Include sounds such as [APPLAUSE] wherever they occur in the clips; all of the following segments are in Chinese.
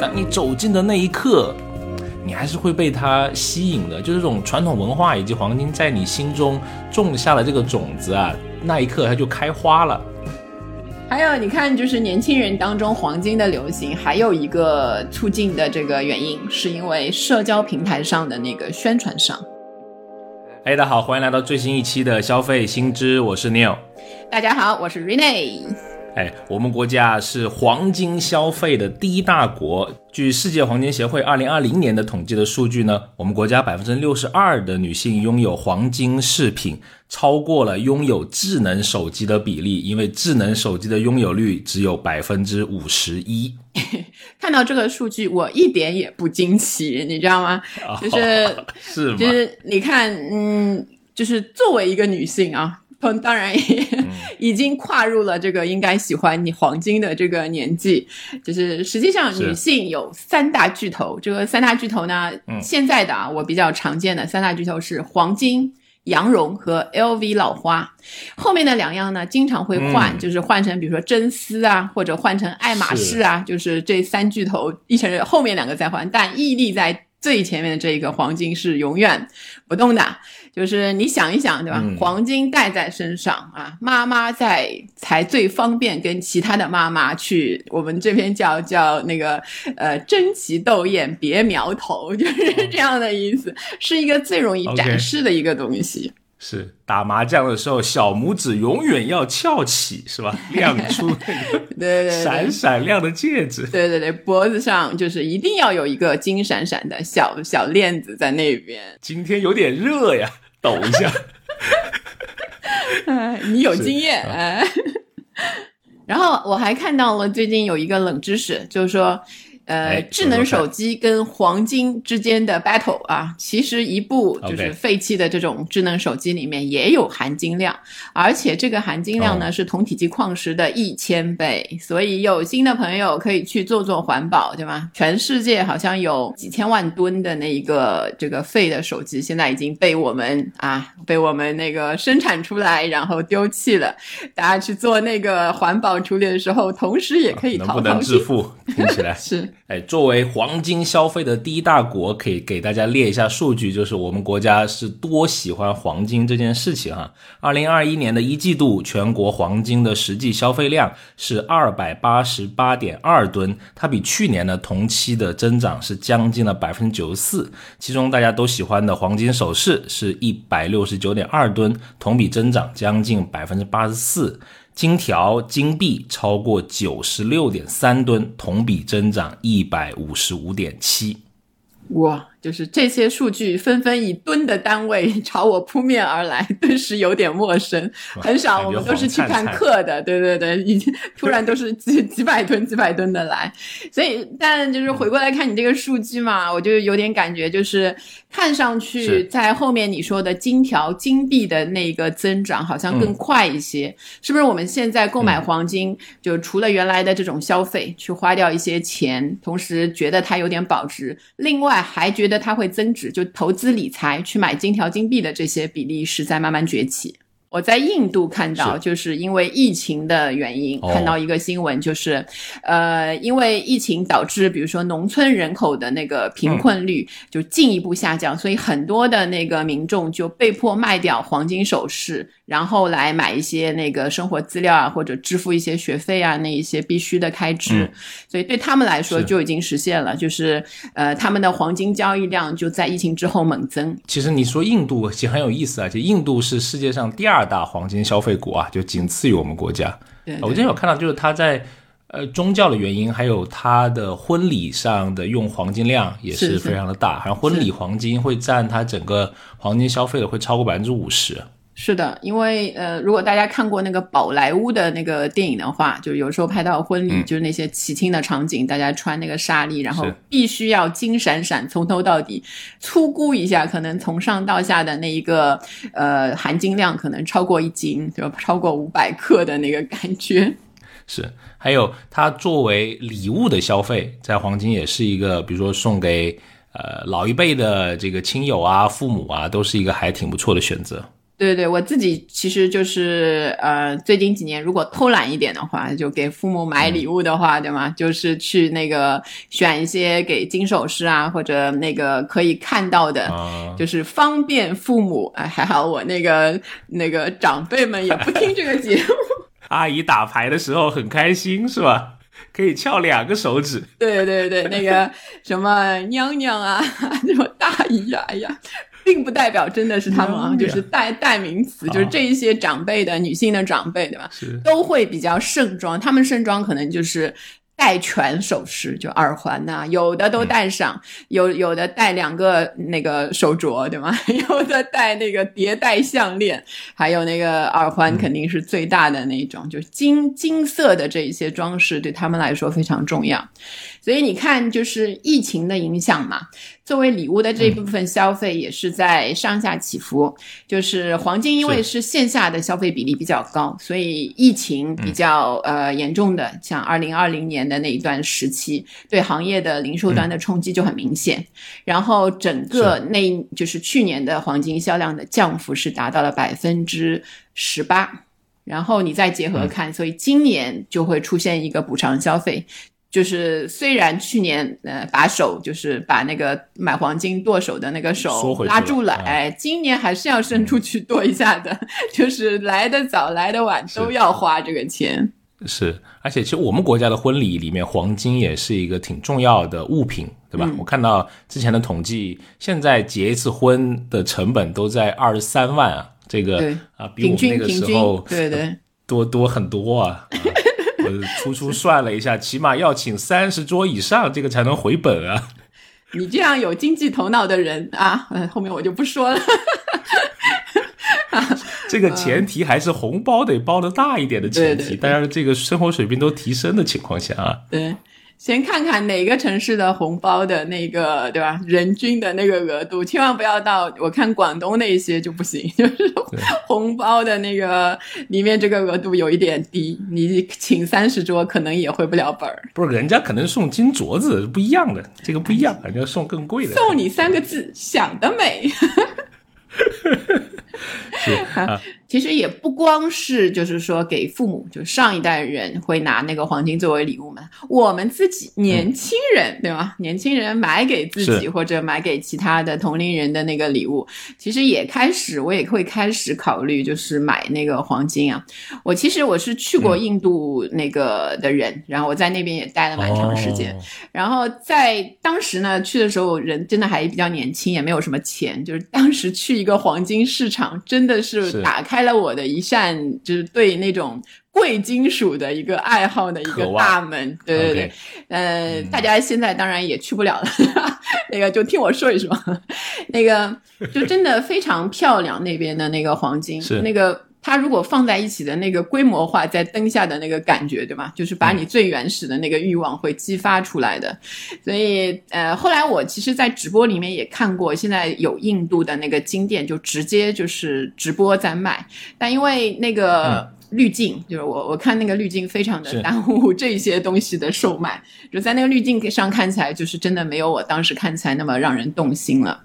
当你走近的那一刻，你还是会被它吸引的。就是这种传统文化以及黄金在你心中种下了这个种子啊，那一刻它就开花了。还有，你看，就是年轻人当中黄金的流行，还有一个促进的这个原因，是因为社交平台上的那个宣传上。哎，大家好，欢迎来到最新一期的消费新知，我是 Neil。大家好，我是 Rene。哎，我们国家是黄金消费的第一大国。据世界黄金协会二零二零年的统计的数据呢，我们国家百分之六十二的女性拥有黄金饰品，超过了拥有智能手机的比例。因为智能手机的拥有率只有百分之五十一。[LAUGHS] 看到这个数据，我一点也不惊奇，你知道吗？就是是，就是你看，嗯，就是作为一个女性啊。当当然也 [LAUGHS] 已经跨入了这个应该喜欢你黄金的这个年纪，就是实际上女性有三大巨头，这个三大巨头呢，现在的啊我比较常见的三大巨头是黄金、羊绒和 LV 老花，后面的两样呢经常会换，就是换成比如说真丝啊，或者换成爱马仕啊，就是这三巨头一成后面两个再换，但屹立在最前面的这一个黄金是永远不动的。就是你想一想，对吧？黄金戴在身上啊，妈妈在才最方便跟其他的妈妈去。我们这边叫叫那个呃，争奇斗艳，别苗头，就是这样的意思，是一个最容易展示的一个东西。是打麻将的时候，小拇指永远要翘起，是吧？亮出 [LAUGHS] 对对闪闪亮的戒指。对对对，脖子上就是一定要有一个金闪闪的小小链子在那边。今天有点热呀。抖一下，哎，[LAUGHS] 你有经验哎。[LAUGHS] 然后我还看到了最近有一个冷知识，就是说。呃，智能手机跟黄金之间的 battle 啊，其实一部就是废弃的这种智能手机里面也有含金量，而且这个含金量呢是同体积矿石的一千倍，所以有心的朋友可以去做做环保，对吗？全世界好像有几千万吨的那一个这个废的手机，现在已经被我们啊被我们那个生产出来，然后丢弃了。大家去做那个环保处理的时候，同时也可以能不能致富？听起来 [LAUGHS] 是。哎，作为黄金消费的第一大国，可以给大家列一下数据，就是我们国家是多喜欢黄金这件事情哈。二零二一年的一季度，全国黄金的实际消费量是二百八十八点二吨，它比去年的同期的增长是将近了百分之九十四。其中大家都喜欢的黄金首饰是一百六十九点二吨，同比增长将近百分之八十四。金条、金币超过九十六点三吨，同比增长一百五十五点七。哇！就是这些数据纷纷以吨的单位 [LAUGHS] 朝我扑面而来，顿时有点陌生。很少，我们都是去看克的，对对对，已经 [LAUGHS] 突然都是几几百吨、几百吨的来。所以，但就是回过来看你这个数据嘛，我就有点感觉，就是看上去在后面你说的金条、金币的那个增长好像更快一些，是不是？我们现在购买黄金，就除了原来的这种消费，去花掉一些钱，同时觉得它有点保值，另外还觉。觉得它会增值，就投资理财去买金条、金币的这些比例是在慢慢崛起。我在印度看到，就是因为疫情的原因，看到一个新闻，就是，呃，因为疫情导致，比如说农村人口的那个贫困率就进一步下降，所以很多的那个民众就被迫卖掉黄金首饰。然后来买一些那个生活资料啊，或者支付一些学费啊，那一些必须的开支，所以对他们来说就已经实现了，就是呃，他们的黄金交易量就在疫情之后猛增。其实你说印度其实很有意思啊，就印度是世界上第二大黄金消费国啊，就仅次于我们国家。对我今天有看到，就是他在呃宗教的原因，还有他的婚礼上的用黄金量也是非常的大，然后婚礼黄金会占他整个黄金消费的会超过百分之五十。是的，因为呃，如果大家看过那个宝莱坞的那个电影的话，就有时候拍到婚礼，就是那些喜庆的场景，大家穿那个纱丽，然后必须要金闪闪，从头到底，粗估一下，可能从上到下的那一个呃含金量可能超过一斤，就超过五百克的那个感觉。是，还有它作为礼物的消费，在黄金也是一个，比如说送给呃老一辈的这个亲友啊、父母啊，都是一个还挺不错的选择。对对，我自己其实就是呃，最近几年如果偷懒一点的话，就给父母买礼物的话，对吗？就是去那个选一些给金首饰啊，或者那个可以看到的，就是方便父母。哎，还好我那个那个长辈们也不听这个节目。[LAUGHS] 阿姨打牌的时候很开心是吧？可以翘两个手指。对对对，那个什么娘娘啊，[LAUGHS] 什么大姨呀，哎呀。并不代表真的是他们啊，就是代代名词，就是这一些长辈的女性的长辈，对吧？都会比较盛装，他们盛装可能就是。戴全首饰，就耳环呐，有的都戴上，有有的戴两个那个手镯，对吗？[LAUGHS] 有的戴那个叠戴项链，还有那个耳环，肯定是最大的那种，就金金色的这一些装饰，对他们来说非常重要。所以你看，就是疫情的影响嘛，作为礼物的这一部分消费也是在上下起伏。就是黄金，因为是线下的消费比例比较高，所以疫情比较呃严重的，像二零二零年的那一段时期，对行业的零售端的冲击就很明显。然后整个那就是去年的黄金销量的降幅是达到了百分之十八。然后你再结合看，所以今年就会出现一个补偿消费。就是虽然去年呃把手就是把那个买黄金剁手的那个手拉住了，哎，今年还是要伸出去剁一下的，[LAUGHS] 就是来的早来的晚都要花这个钱。是，而且其实我们国家的婚礼里面，黄金也是一个挺重要的物品，对吧？我看到之前的统计，现在结一次婚的成本都在二十三万啊，这个啊比我们那个时候对对多多很多啊。我粗粗算了一下，起码要请三十桌以上，这个才能回本啊！[LAUGHS] 你这样有经济头脑的人啊，后面我就不说了。[LAUGHS] 这个前提还是红包得包的大一点的前提，大家这个生活水平都提升的情况下啊。对。先看看哪个城市的红包的那个，对吧？人均的那个额度，千万不要到我看广东那些就不行，[LAUGHS] 就是红包的那个里面这个额度有一点低，你请三十桌可能也回不了本儿。不是，人家可能送金镯子不一样的，这个不一样，人家送更贵的。送你三个字，想得美。[LAUGHS] [LAUGHS] 是 [LAUGHS] 啊。其实也不光是，就是说给父母，就上一代人会拿那个黄金作为礼物嘛。我们自己年轻人，对吗？年轻人买给自己或者买给其他的同龄人的那个礼物，其实也开始，我也会开始考虑，就是买那个黄金啊。我其实我是去过印度那个的人，然后我在那边也待了蛮长时间。然后在当时呢，去的时候人真的还比较年轻，也没有什么钱，就是当时去一个黄金市场，真的是打开。了我的一扇，就是对那种贵金属的一个爱好的一个大门。对对对，呃，大家现在当然也去不了了。[LAUGHS] 那个就听我说一说，那个就真的非常漂亮，那边的那个黄金，那个它如果放在一起的那个规模化，在灯下的那个感觉，对吧？就是把你最原始的那个欲望会激发出来的。所以，呃，后来我其实，在直播里面也看过，现在有印度的那个金店，就直接就是直播在卖，但因为那个滤镜，就是我我看那个滤镜非常的耽误这些东西的售卖，就在那个滤镜上看起来，就是真的没有我当时看起来那么让人动心了。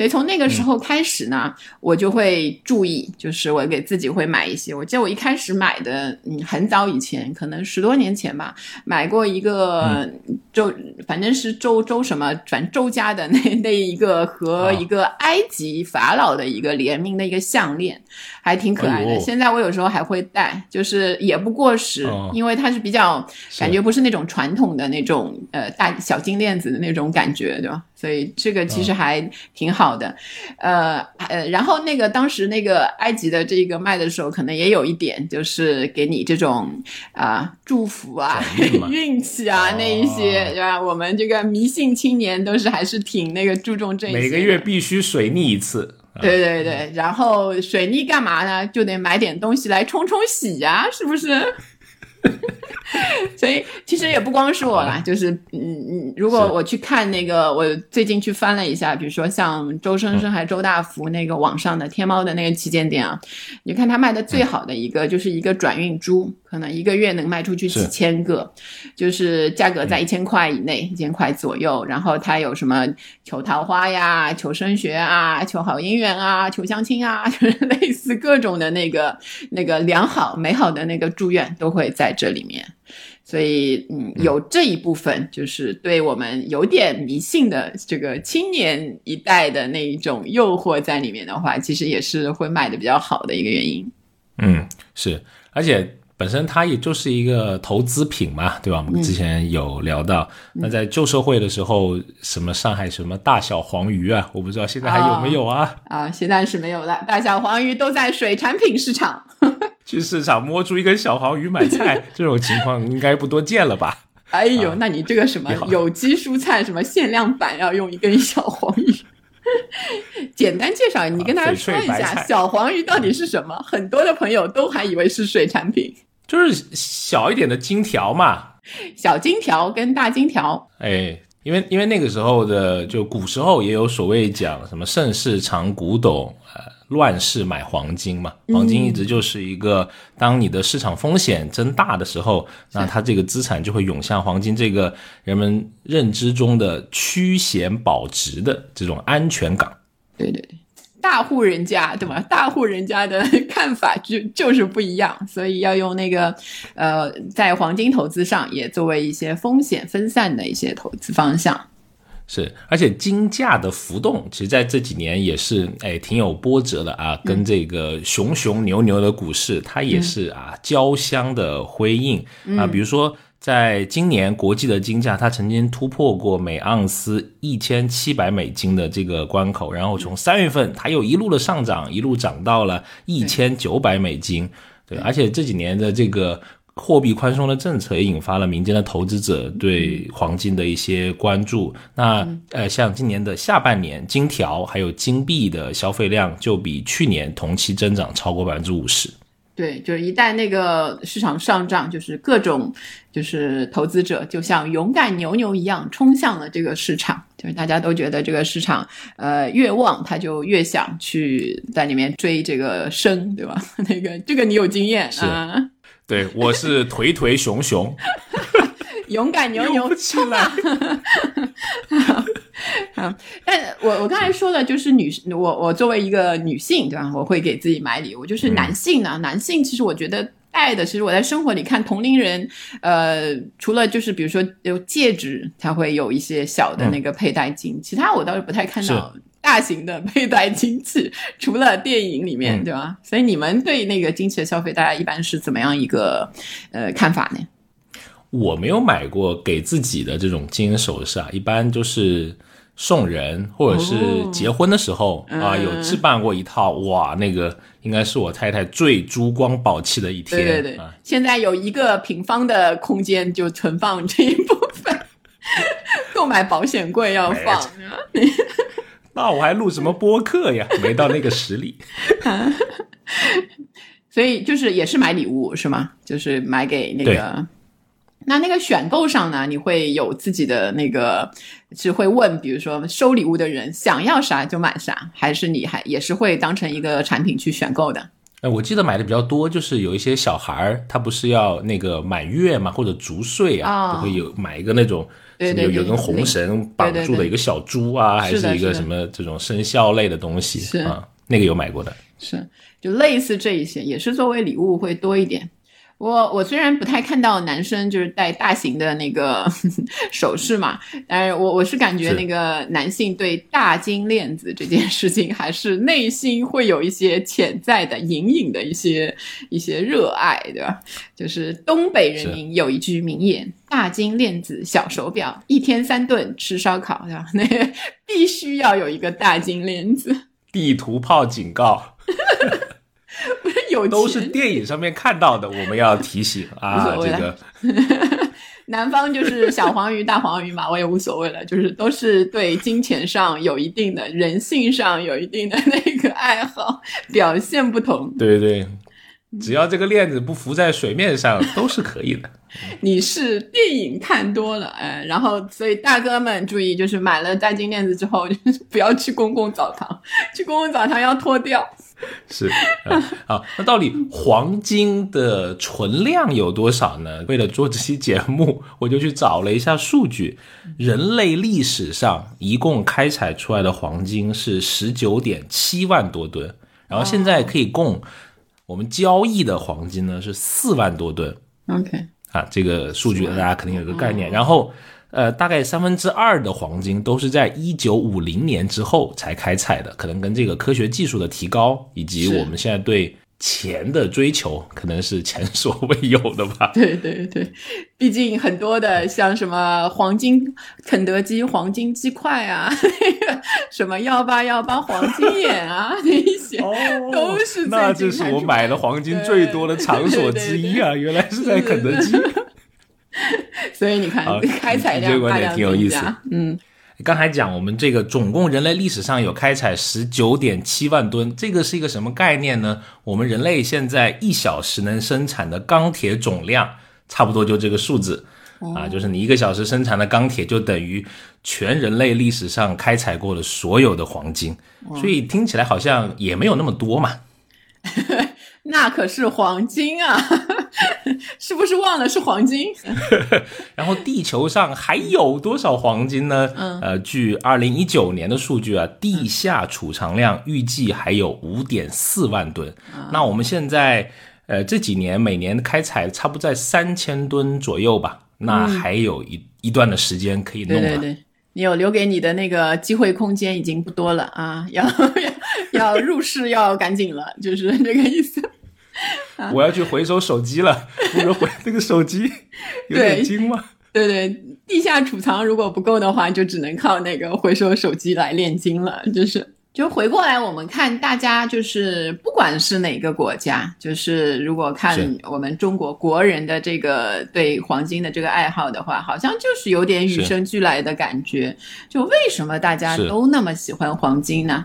所以从那个时候开始呢，我就会注意，就是我给自己会买一些。我记得我一开始买的，嗯，很早以前，可能十多年前吧，买过一个周，反正是周周什么，反正周家的 [LAUGHS] 那那一个和一个埃及法老的一个联名的一个项链，还挺可爱的。现在我有时候还会戴，就是也不过时，因为它是比较感觉不是那种传统的那种呃大小金链子的那种感觉，对吧？所以这个其实还挺好的，呃呃，然后那个当时那个埃及的这个卖的时候，可能也有一点就是给你这种啊祝福啊 [LAUGHS] 运气啊那一些，对吧？我们这个迷信青年都是还是挺那个注重这些。每个月必须水逆一次。对对对，然后水逆干嘛呢？就得买点东西来冲冲喜呀，是不是？[LAUGHS] [LAUGHS] 所以其实也不光是我啦，就是嗯嗯，如果我去看那个，我最近去翻了一下，比如说像周生生还周大福那个网上的天猫的那个旗舰店啊，你看他卖的最好的一个就是一个转运珠，可能一个月能卖出去几千个，就是价格在一千块以内，一千块左右。然后他有什么求桃花呀、求升学啊、求好姻缘啊、求相亲啊，[LAUGHS] 就是类似各种的那个那个良好美好的那个祝愿都会在这里面。所以，嗯，有这一部分，就是对我们有点迷信的这个青年一代的那一种诱惑在里面的话，其实也是会卖的比较好的一个原因。嗯，是，而且本身它也就是一个投资品嘛，对吧？我们之前有聊到，那在旧社会的时候，什么上海什么大小黄鱼啊，我不知道现在还有没有啊？啊，现在是没有了，大小黄鱼都在水产品市场。[LAUGHS] 去市场摸出一根小黄鱼买菜，[LAUGHS] 这种情况应该不多见了吧？哎呦，那你这个什么有机蔬菜什么限量版要用一根小黄鱼？简单介绍，你跟大家说一下小黄鱼到底是什么？很多的朋友都还以为是水产品，就是小一点的金条嘛，小金条跟大金条。哎，因为因为那个时候的就古时候也有所谓讲什么盛世藏古董呃。乱世买黄金嘛，黄金一直就是一个，当你的市场风险增大的时候，那它这个资产就会涌向黄金这个人们认知中的趋险保值的这种安全港。对对对，大户人家对吧？大户人家的看法就 [LAUGHS] 就是不一样，所以要用那个呃，在黄金投资上也作为一些风险分散的一些投资方向。是，而且金价的浮动，其实在这几年也是，哎，挺有波折的啊。跟这个熊熊牛牛的股市，它也是啊交相的辉映啊。比如说，在今年国际的金价，它曾经突破过每盎司一千七百美金的这个关口，然后从三月份，它又一路的上涨，一路涨到了一千九百美金。对，而且这几年的这个。货币宽松的政策也引发了民间的投资者对黄金的一些关注。那呃，像今年的下半年，金条还有金币的消费量就比去年同期增长超过百分之五十。对，就是一旦那个市场上涨，就是各种就是投资者就像勇敢牛牛一样冲向了这个市场。就是大家都觉得这个市场呃越旺，他就越想去在里面追这个升，对吧？[LAUGHS] 那个这个你有经验啊。对，我是腿腿熊熊，[LAUGHS] 勇敢牛牛 [LAUGHS] 冲啊。[LAUGHS] 啊，但我我刚才说的就是女，我我作为一个女性，对吧？我会给自己买礼物。就是男性呢，男性其实我觉得戴的，其实我在生活里看同龄人，呃，除了就是比如说有戒指，他会有一些小的那个佩戴金，其他我倒是不太看到。大型的佩戴金器，[LAUGHS] 除了电影里面，对吧？所以你们对那个金器的消费，大家一般是怎么样一个呃看法呢？我没有买过给自己的这种金银首饰啊，一般就是送人或者是结婚的时候啊，有置办过一套。哇，那个应该是我太太最珠光宝气的一天。对对对，现在有一个平方的空间就存放这一部分，[LAUGHS] 购买保险柜要放。[LAUGHS] 那我还录什么播客呀？[LAUGHS] 没到那个实力，[LAUGHS] 所以就是也是买礼物是吗？就是买给那个，那那个选购上呢？你会有自己的那个，是会问，比如说收礼物的人想要啥就买啥，还是你还也是会当成一个产品去选购的？哎，我记得买的比较多，就是有一些小孩儿，他不是要那个满月嘛，或者足岁啊，就会有买一个那种。有有根红绳绑住的一个小猪啊，还是一个什么这种生肖类的东西啊？那个有买过的，是就类似这一些，也是作为礼物会多一点。我我虽然不太看到男生就是戴大型的那个 [LAUGHS] 首饰嘛，但是我我是感觉那个男性对大金链子这件事情还是内心会有一些潜在的隐隐的一些一些热爱，对吧？就是东北人民有一句名言：“大金链子小手表，一天三顿吃烧烤，对吧？” [LAUGHS] 那必须要有一个大金链子。地图炮警告。[LAUGHS] 有都是电影上面看到的，我们要提醒啊，这个 [LAUGHS] 南方就是小黄鱼、大黄鱼嘛，我也无所谓了，就是都是对金钱上有一定的人性上有一定的那个爱好，表现不同。对对对，只要这个链子不浮在水面上，都是可以的。[LAUGHS] 你是电影看多了，哎，然后所以大哥们注意，就是买了大金链子之后，就是不要去公共澡堂，去公共澡堂要脱掉。[LAUGHS] 是，好，那到底黄金的存量有多少呢？为了做这期节目，我就去找了一下数据，人类历史上一共开采出来的黄金是十九点七万多吨，然后现在可以供。我们交易的黄金呢是四万多吨，OK 啊，这个数据大家肯定有个概念。然后，呃，大概三分之二的黄金都是在一九五零年之后才开采的，可能跟这个科学技术的提高以及我们现在对。钱的追求可能是前所未有的吧？[LAUGHS] 对对对，毕竟很多的像什么黄金肯德基黄金鸡块啊，那 [LAUGHS] 个什么幺八幺八黄金眼啊，那一些都是那这是我买的黄金最多的场所之一啊！原来是在肯德基，[LAUGHS] 所以你看 [LAUGHS] 开采量大量增加，嗯。刚才讲，我们这个总共人类历史上有开采十九点七万吨，这个是一个什么概念呢？我们人类现在一小时能生产的钢铁总量，差不多就这个数字啊，就是你一个小时生产的钢铁，就等于全人类历史上开采过的所有的黄金，所以听起来好像也没有那么多嘛。[LAUGHS] 那可是黄金啊，[LAUGHS] 是不是忘了是黄金？[LAUGHS] 然后地球上还有多少黄金呢？呃，据二零一九年的数据啊，地下储藏量预计还有五点四万吨。那我们现在呃这几年每年开采差不多在三千吨左右吧，那还有一一段的时间可以弄了。对你有留给你的那个机会空间已经不多了啊，要 [LAUGHS] 要入市要赶紧了，就是这个意思。[LAUGHS] 我要去回收手机了，[LAUGHS] 不是回那个手机 [LAUGHS] 有点金吗？对对，地下储藏如果不够的话，就只能靠那个回收手机来炼金了，就是。就回过来，我们看大家就是不管是哪个国家，就是如果看我们中国国人的这个对黄金的这个爱好的话，好像就是有点与生俱来的感觉。就为什么大家都那么喜欢黄金呢？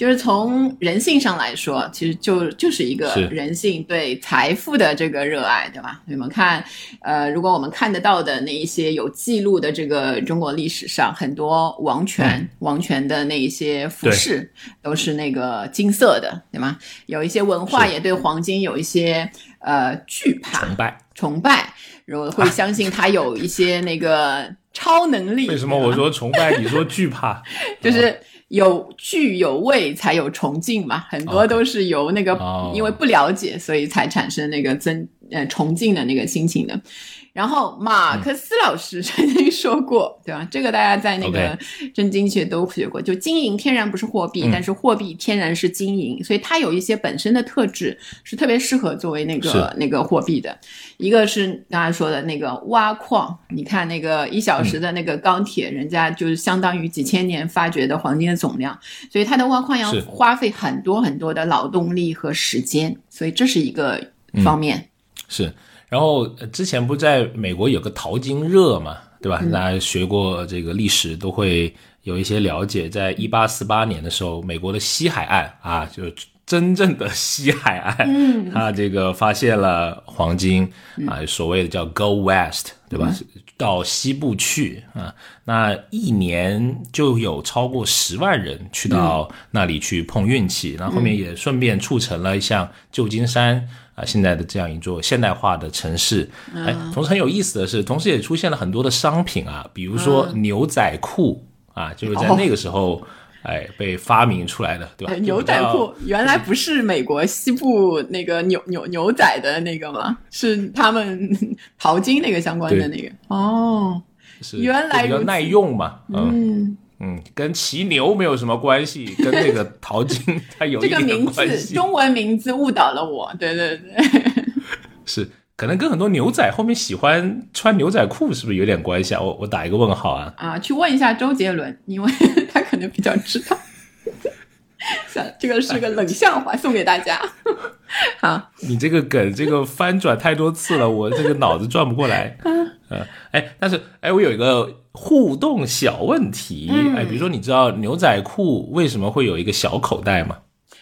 就是从人性上来说，其实就就是一个人性对财富的这个热爱，对吧？你们看，呃，如果我们看得到的那一些有记录的这个中国历史上，很多王权王权的那一些服饰都是那个金色的，对吗？有一些文化也对黄金有一些呃惧怕、崇拜、崇拜，如果会相信它有一些那个超能力。[LAUGHS] 为什么我说崇拜，你说惧怕？[LAUGHS] 就是。有趣有味，才有崇敬嘛。很多都是由那个，因为不了解，所以才产生那个尊呃崇敬的那个心情的。然后马克思老师曾经说过，[LAUGHS] 对吧？这个大家在那个真经学都学过。就金银天然不是货币，但是货币天然是金银，所以它有一些本身的特质是特别适合作为那个那个货币的。一个是刚才说的那个挖矿，你看那个一小时的那个钢铁，人家就是相当于几千年发掘的黄金的总量，所以它的挖矿要花费很多很多的劳动力和时间，所以这是一个方面。是。然后之前不在美国有个淘金热嘛，对吧？大家学过这个历史都会有一些了解。在一八四八年的时候，美国的西海岸啊，就真正的西海岸，它这个发现了黄金啊，所谓的叫 Go West，对吧？到西部去啊，那一年就有超过十万人去到那里去碰运气，然后后面也顺便促成了像旧金山。啊，现在的这样一座现代化的城市，哎，同时很有意思的是，同时也出现了很多的商品啊，比如说牛仔裤啊，就是在那个时候，哎，被发明出来的，对吧？牛仔裤原来不是美国西部那个牛牛牛仔的那个吗？是他们 [LAUGHS] 淘金那个相关的那个哦，是原来比较耐用嘛，嗯。嗯，跟骑牛没有什么关系，跟那个淘金它有一点关系。中文名字误导了我，对对对，[LAUGHS] 是可能跟很多牛仔后面喜欢穿牛仔裤是不是有点关系啊？我我打一个问号啊！啊，去问一下周杰伦，因为 [LAUGHS] 他可能比较知道。[LAUGHS] 这个是个冷笑话，送给大家。[LAUGHS] 好，你这个梗这个翻转太多次了，我这个脑子转不过来。[LAUGHS] 嗯，哎，但是哎，我有一个互动小问题，哎，比如说，你知道牛仔裤为什么会有一个小口袋吗？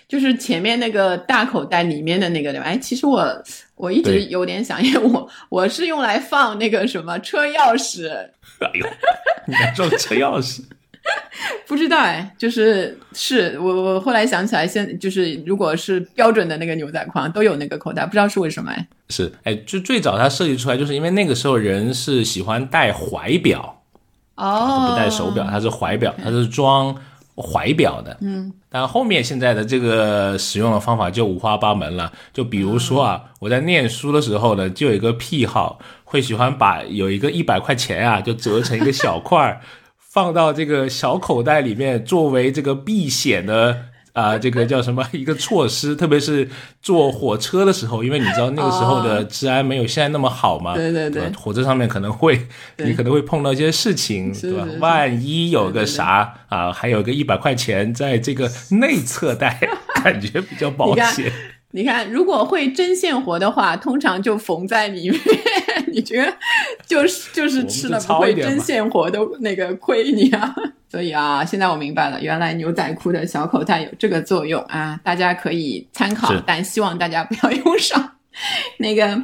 就是前面那个大口袋里面的那个对吧？哎，其实我我一直有点想，因为我我是用来放那个什么车钥匙。哎呦，你还装车钥匙？[LAUGHS] 不知道哎，就是是我我后来想起来，现就是如果是标准的那个牛仔框都有那个口袋，不知道是为什么哎。是哎，就最早它设计出来，就是因为那个时候人是喜欢戴怀表哦，不戴手表，它是怀表，它是装怀表的。嗯，但后面现在的这个使用的方法就五花八门了。就比如说啊，我在念书的时候呢，就有一个癖好，会喜欢把有一个一百块钱啊，就折成一个小块儿。放到这个小口袋里面，作为这个避险的啊，[LAUGHS] 这个叫什么一个措施？特别是坐火车的时候，因为你知道那个时候的治安没有现在那么好嘛。对对对，火车上面可能会，你可能会碰到一些事情，对吧？万一有个啥啊，还有个一百块钱在这个 [LAUGHS] 内侧袋，感觉比较保险。你看，如果会针线活的话，通常就缝在里面。你觉得就是就是吃了不会针线活的那个亏你啊？所以啊，现在我明白了，原来牛仔裤的小口袋有这个作用啊，大家可以参考，但希望大家不要用上。[LAUGHS] 那个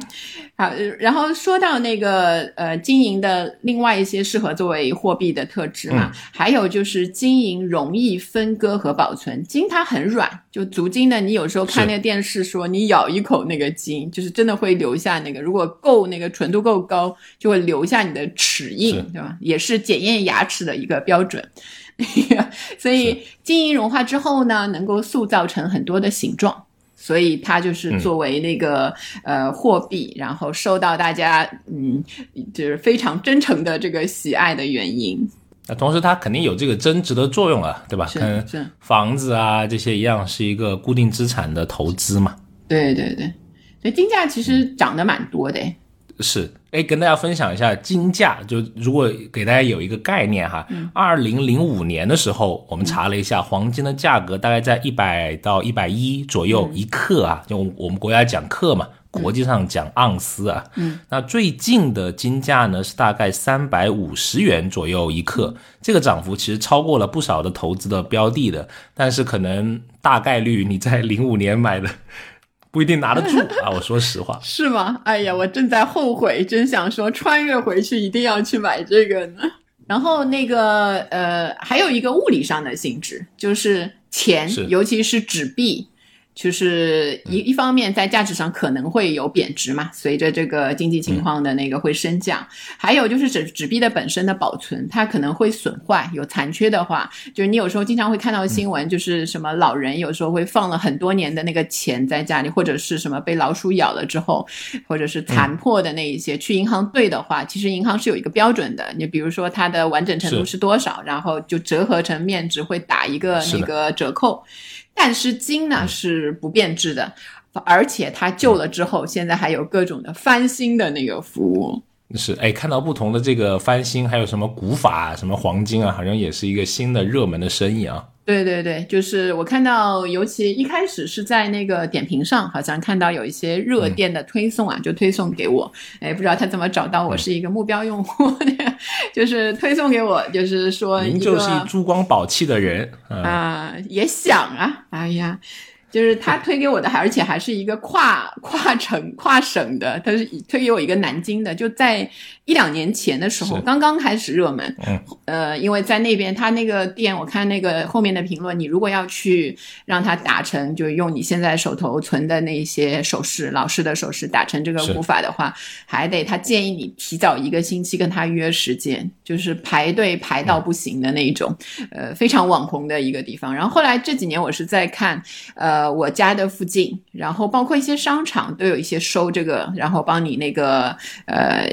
好，然后说到那个呃，金银的另外一些适合作为货币的特质嘛，还有就是金银容易分割和保存。金它很软，就足金的，你有时候看那个电视说，你咬一口那个金，就是真的会留下那个，如果够那个纯度够高，就会留下你的齿印，对吧？也是检验牙齿的一个标准。[LAUGHS] 所以金银融化之后呢，能够塑造成很多的形状。所以它就是作为那个呃货币，然后受到大家嗯就是非常真诚的这个喜爱的原因。那同时它肯定有这个增值的作用啊，对吧？跟房子啊这些一样，是一个固定资产的投资嘛。对对对，所以金价其实涨得蛮多的。是，哎，跟大家分享一下金价，就如果给大家有一个概念哈，二零零五年的时候，我们查了一下黄金的价格，大概在一百到一百一左右一克啊，就我们国家讲克嘛，国际上讲盎司啊，嗯，那最近的金价呢是大概三百五十元左右一克，这个涨幅其实超过了不少的投资的标的的，但是可能大概率你在零五年买的。不一定拿得住 [LAUGHS] 啊！我说实话，是吗？哎呀，我正在后悔，真想说穿越回去一定要去买这个呢。然后那个呃，还有一个物理上的性质，就是钱，尤其是纸币。就是一一方面，在价值上可能会有贬值嘛，随着这个经济情况的那个会升降。还有就是纸纸币的本身的保存，它可能会损坏，有残缺的话，就是你有时候经常会看到新闻，就是什么老人有时候会放了很多年的那个钱在家里，或者是什么被老鼠咬了之后，或者是残破的那一些，去银行兑的话，其实银行是有一个标准的，你比如说它的完整程度是。多少，然后就折合成面值会打一个那个折扣。但是金呢是不变质的，而且它旧了之后，现在还有各种的翻新的那个服务。是，哎，看到不同的这个翻新，还有什么古法、什么黄金啊，好像也是一个新的热门的生意啊。对对对，就是我看到，尤其一开始是在那个点评上，好像看到有一些热店的推送啊，就推送给我。哎，不知道他怎么找到我是一个目标用户，[LAUGHS] 就是推送给我，就是说，您就是珠光宝气的人啊，也想啊，哎呀。就是他推给我的，还而且还是一个跨跨城跨省的，他是推给我一个南京的，就在一两年前的时候刚刚开始热门。嗯，呃，因为在那边他那个店，我看那个后面的评论，你如果要去让他打成，就用你现在手头存的那些首饰，老式的首饰打成这个古法的话，还得他建议你提早一个星期跟他约时间，就是排队排到不行的那种，呃，非常网红的一个地方。然后后来这几年我是在看，呃。我家的附近，然后包括一些商场都有一些收这个，然后帮你那个呃，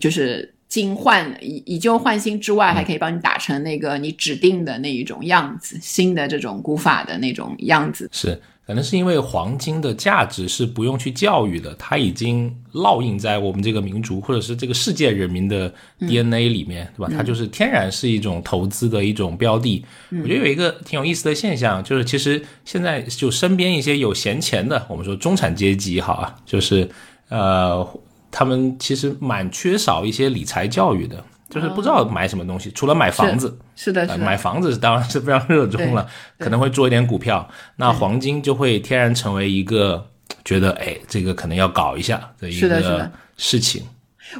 就是金换以以旧换新之外，还可以帮你打成那个你指定的那一种样子，新的这种古法的那种样子。是。可能是因为黄金的价值是不用去教育的，它已经烙印在我们这个民族或者是这个世界人民的 DNA 里面，对吧？它就是天然是一种投资的一种标的。我觉得有一个挺有意思的现象，就是其实现在就身边一些有闲钱的，我们说中产阶级好啊，就是呃，他们其实蛮缺少一些理财教育的。就是不知道买什么东西，除了买房子，是的，买房子当然是非常热衷了，可能会做一点股票，那黄金就会天然成为一个觉得哎，这个可能要搞一下的一个事情。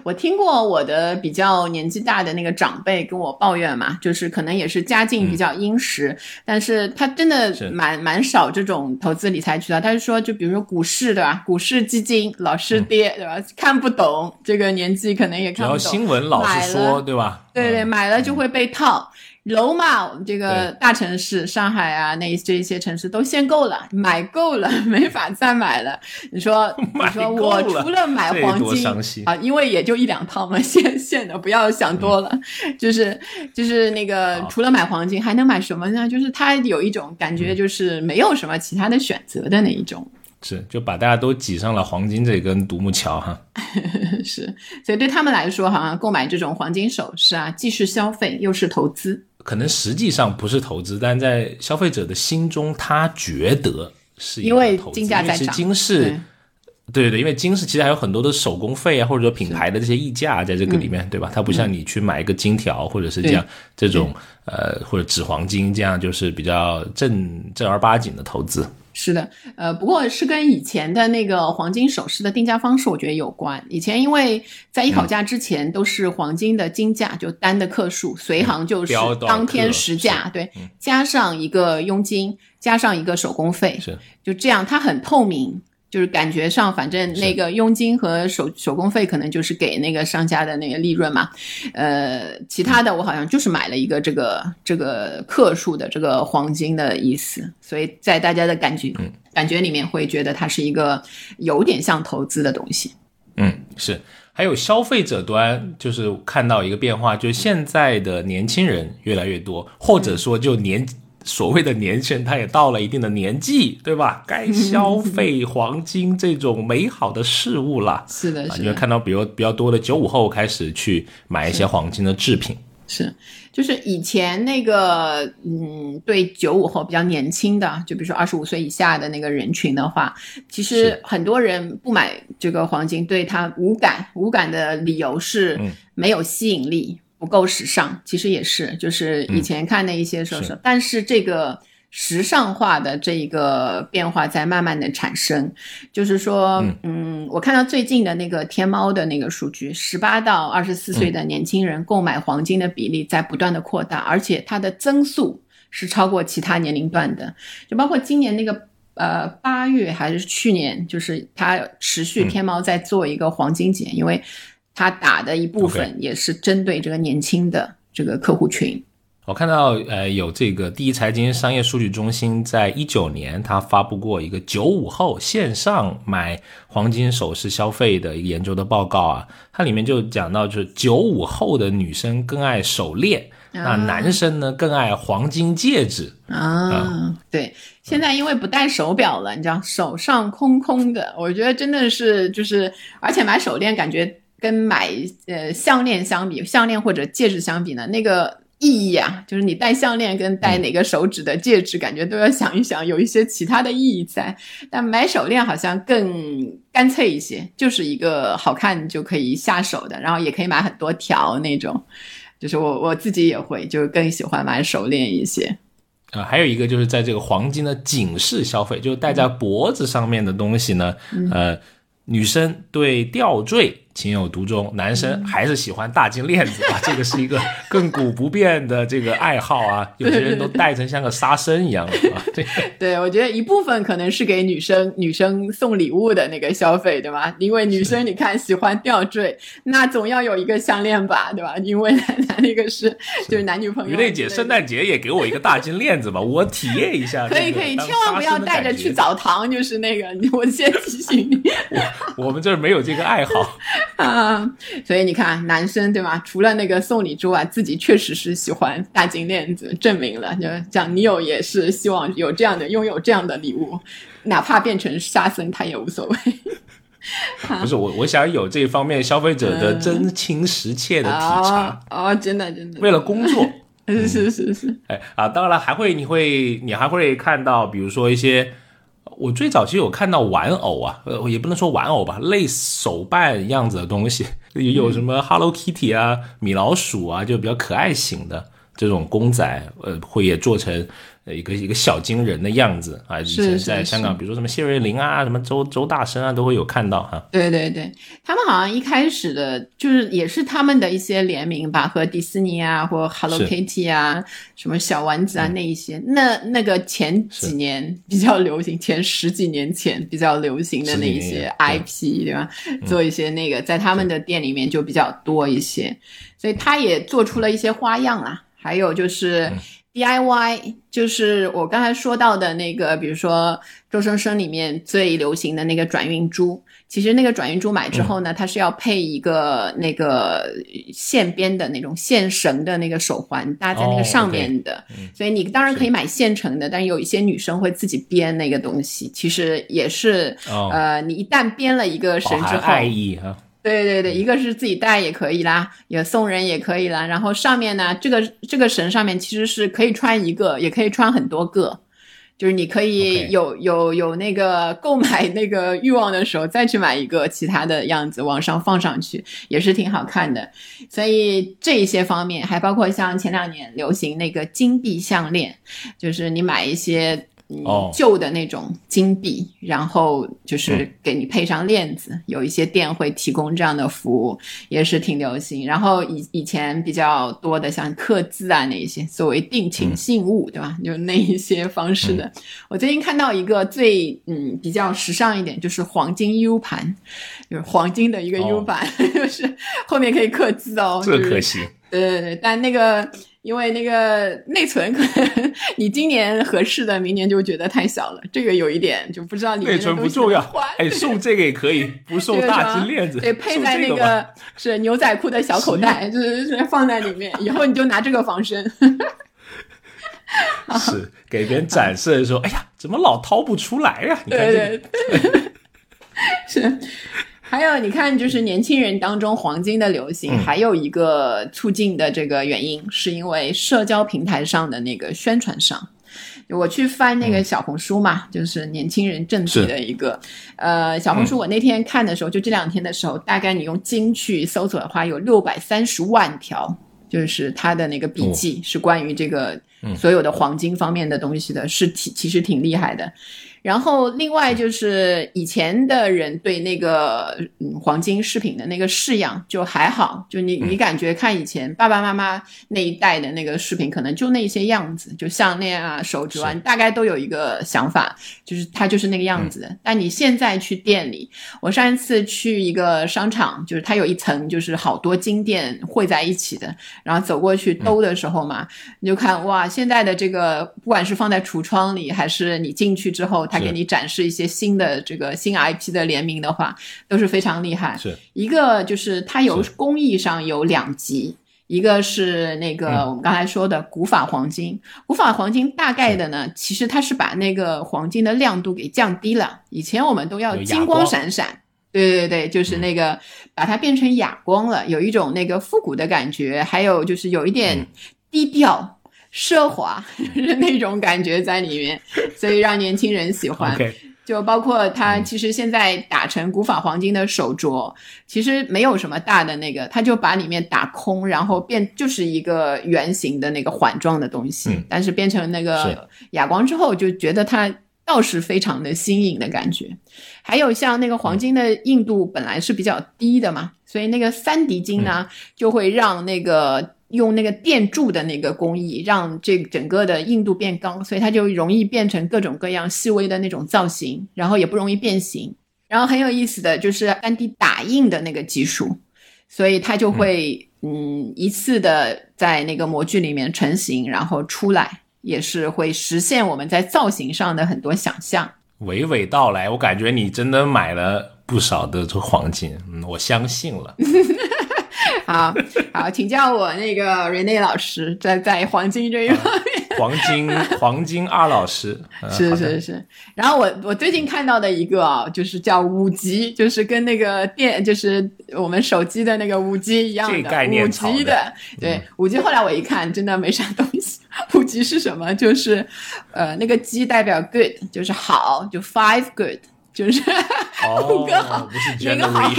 我听过我的比较年纪大的那个长辈跟我抱怨嘛，就是可能也是家境比较殷实，但是他真的蛮蛮少这种投资理财渠道。他就说，就比如说股市对吧？股市基金老是跌对吧？看不懂，这个年纪可能也看不懂。新闻老是说对吧？对对，买了就会被套。楼嘛，我们这个大城市，上海啊，那这一些城市都限购了，买够了，[LAUGHS] 没法再买了。你说，[LAUGHS] 你说我除了买黄金啊，因为也就一两套嘛，[LAUGHS] 限限的，不要想多了。就是就是那个，除了买黄金，还能买什么呢？就是他有一种感觉，就是没有什么其他的选择的那一种。是，就把大家都挤上了黄金这根独木桥哈。[LAUGHS] 是，所以对他们来说，好像购买这种黄金首饰啊，既是消费又是投资。可能实际上不是投资，但在消费者的心中，他觉得是因为金价在涨。金是，对对对，因为金饰其实还有很多的手工费啊，或者说品牌的这些溢价在这个里面，对吧？它不像你去买一个金条或者是这样这种呃或者纸黄金这样，就是比较正正儿八经的投资。是的，呃，不过是跟以前的那个黄金首饰的定价方式，我觉得有关。以前因为在艺考价之前都是黄金的金价，就单的克数，随行就是当天实价，对，加上一个佣金，加上一个手工费，是就这样，它很透明。就是感觉上，反正那个佣金和手手工费可能就是给那个商家的那个利润嘛，呃，其他的我好像就是买了一个这个这个克数的这个黄金的意思，所以在大家的感觉嗯感觉里面会觉得它是一个有点像投资的东西。嗯，是。还有消费者端就是看到一个变化，就是现在的年轻人越来越多，或者说就年。所谓的年轻人，他也到了一定的年纪，对吧？[LAUGHS] 该消费黄金这种美好的事物了。是的，你会看到，比如比较多的九五后开始去买一些黄金的制品。是，就是以前那个，嗯，对九五后比较年轻的，就比如说二十五岁以下的那个人群的话，其实很多人不买这个黄金，对他无感，无感的理由是没有吸引力。不够时尚，其实也是，就是以前看的一些说说，但是这个时尚化的这一个变化在慢慢的产生，就是说，嗯，我看到最近的那个天猫的那个数据，十八到二十四岁的年轻人购买黄金的比例在不断的扩大，而且它的增速是超过其他年龄段的，就包括今年那个呃八月还是去年，就是它持续天猫在做一个黄金节，因为。他打的一部分也是针对这个年轻的这个客户群。我看到，呃，有这个第一财经商业数据中心在一九年，他发布过一个九五后线上买黄金首饰消费的一个研究的报告啊。它里面就讲到，就是九五后的女生更爱手链，那男生呢更爱黄金戒指啊。对，现在因为不戴手表了，你知道，手上空空的，我觉得真的是就是，而且买手链感觉。跟买呃项链相比，项链或者戒指相比呢，那个意义啊，就是你戴项链跟戴哪个手指的戒指，感觉都要想一想，有一些其他的意义在。但买手链好像更干脆一些，就是一个好看就可以下手的，然后也可以买很多条那种。就是我我自己也会，就更喜欢买手链一些。啊，还有一个就是在这个黄金的警示消费，就是戴在脖子上面的东西呢，呃，女生对吊坠。情有独钟，男生还是喜欢大金链子啊，这个是一个亘古不变的这个爱好啊。[LAUGHS] 有些人都戴成像个沙僧一样啊。对，对 [LAUGHS] 我觉得一部分可能是给女生女生送礼物的那个消费，对吧？因为女生你看喜欢吊坠，那总要有一个项链吧，对吧？因为那个是就是男女朋友。于蕾姐，圣诞节也给我一个大金链子吧，[LAUGHS] 我体验一下。可以可以，千万不要带着去澡堂，就是那个，我先提醒你。我我们这儿没有这个爱好。[LAUGHS] 啊，所以你看，男生对吧？除了那个送礼之外，自己确实是喜欢大金链子，证明了就讲女友也是希望有这样的拥有这样的礼物，哪怕变成沙僧他也无所谓。[LAUGHS] 不是我，我想有这方面消费者的真情实切的体察。哦，真的真的，为了工作，是是是是。哎啊，当然了，还会你会你还会看到，比如说一些。我最早其实有看到玩偶啊，呃，也不能说玩偶吧，类手办样子的东西，[LAUGHS] 有什么 Hello Kitty 啊、米老鼠啊，就比较可爱型的。这种公仔，呃，会也做成。一个一个小金人的样子啊，以前在香港，比如说什么谢瑞麟啊，什么周周大生啊，都会有看到哈。对对对，他们好像一开始的，就是也是他们的一些联名吧，和迪士尼啊，或 Hello Kitty 啊，什么小丸子啊那一些。那那个前几年比较流行，前十几年前比较流行的那一些 IP 对吧？做一些那个在他们的店里面就比较多一些，所以他也做出了一些花样啊。还有就是。DIY 就是我刚才说到的那个，比如说周生生里面最流行的那个转运珠。其实那个转运珠买之后呢，它是要配一个那个线编的那种线绳的那个手环搭在那个上面的。所以你当然可以买现成的，但是有一些女生会自己编那个东西。其实也是，呃，你一旦编了一个绳之后。爱意哈。对对对，一个是自己带也可以啦，也送人也可以啦。然后上面呢，这个这个绳上面其实是可以穿一个，也可以穿很多个，就是你可以有有有那个购买那个欲望的时候，再去买一个其他的样子往上放上去，也是挺好看的。所以这一些方面，还包括像前两年流行那个金币项链，就是你买一些。旧的那种金币，然后就是给你配上链子，有一些店会提供这样的服务，也是挺流行。然后以以前比较多的像刻字啊那一些，所谓定情信物，对吧？就那一些方式的。我最近看到一个最嗯比较时尚一点，就是黄金 U 盘，就是黄金的一个 U 盘，[LAUGHS] 就是后面可以刻字哦。这可惜。对对对，但那个。因为那个内存可能你今年合适的，明年就觉得太小了。这个有一点就不知道你内存不重要，哎，[LAUGHS] 送这个也可以，不送大金链子，对，配在那个是牛仔裤的小口袋，就是放在里面，以后你就拿这个防身。[LAUGHS] 是给别人展示的时候，哎呀，怎么老掏不出来呀？对对，[LAUGHS] 是。还有，你看，就是年轻人当中黄金的流行，还有一个促进的这个原因，是因为社交平台上的那个宣传上。我去翻那个小红书嘛，就是年轻人正体的一个呃小红书。我那天看的时候，就这两天的时候，大概你用金去搜索的话，有六百三十万条，就是他的那个笔记是关于这个所有的黄金方面的东西的，是挺其实挺厉害的。然后，另外就是以前的人对那个嗯黄金饰品的那个式样就还好，就你你感觉看以前爸爸妈妈那一代的那个饰品，可能就那些样子，就项链啊、手镯啊，大概都有一个想法，就是它就是那个样子。但你现在去店里，我上一次去一个商场，就是它有一层就是好多金店汇在一起的，然后走过去兜的时候嘛，你就看哇，现在的这个不管是放在橱窗里，还是你进去之后。他给你展示一些新的这个新 IP 的联名的话，都是非常厉害。是一个就是它有工艺上有两级，一个是那个我们刚才说的古法黄金。古法黄金大概的呢，其实它是把那个黄金的亮度给降低了。以前我们都要金光闪闪，对对对，就是那个把它变成哑光了，有一种那个复古的感觉，还有就是有一点低调。奢华是 [LAUGHS] 那种感觉在里面，所以让年轻人喜欢。就包括它，其实现在打成古法黄金的手镯，其实没有什么大的那个，它就把里面打空，然后变就是一个圆形的那个环状的东西。但是变成那个哑光之后，就觉得它倒是非常的新颖的感觉。还有像那个黄金的硬度本来是比较低的嘛，所以那个三迪金呢，就会让那个。用那个电铸的那个工艺，让这整个的硬度变高，所以它就容易变成各种各样细微的那种造型，然后也不容易变形。然后很有意思的就是 3D 打印的那个技术，所以它就会嗯一次的在那个模具里面成型，然后出来，也是会实现我们在造型上的很多想象。娓娓道来，我感觉你真的买了不少的这黄金，嗯，我相信了。[LAUGHS] [LAUGHS] 好好，请叫我那个 Rene 老师，在在黄金这一方面，黄金黄金二老师是是是。然后我我最近看到的一个啊，就是叫五 G，就是跟那个电，就是我们手机的那个五 G 一样的五 G 的。对五 G，后来我一看，真的没啥东西。[LAUGHS] 五级是什么？就是呃，那个 G 代表 good，就是好，就 five good，就 [LAUGHS] 是五个好，不是哪个好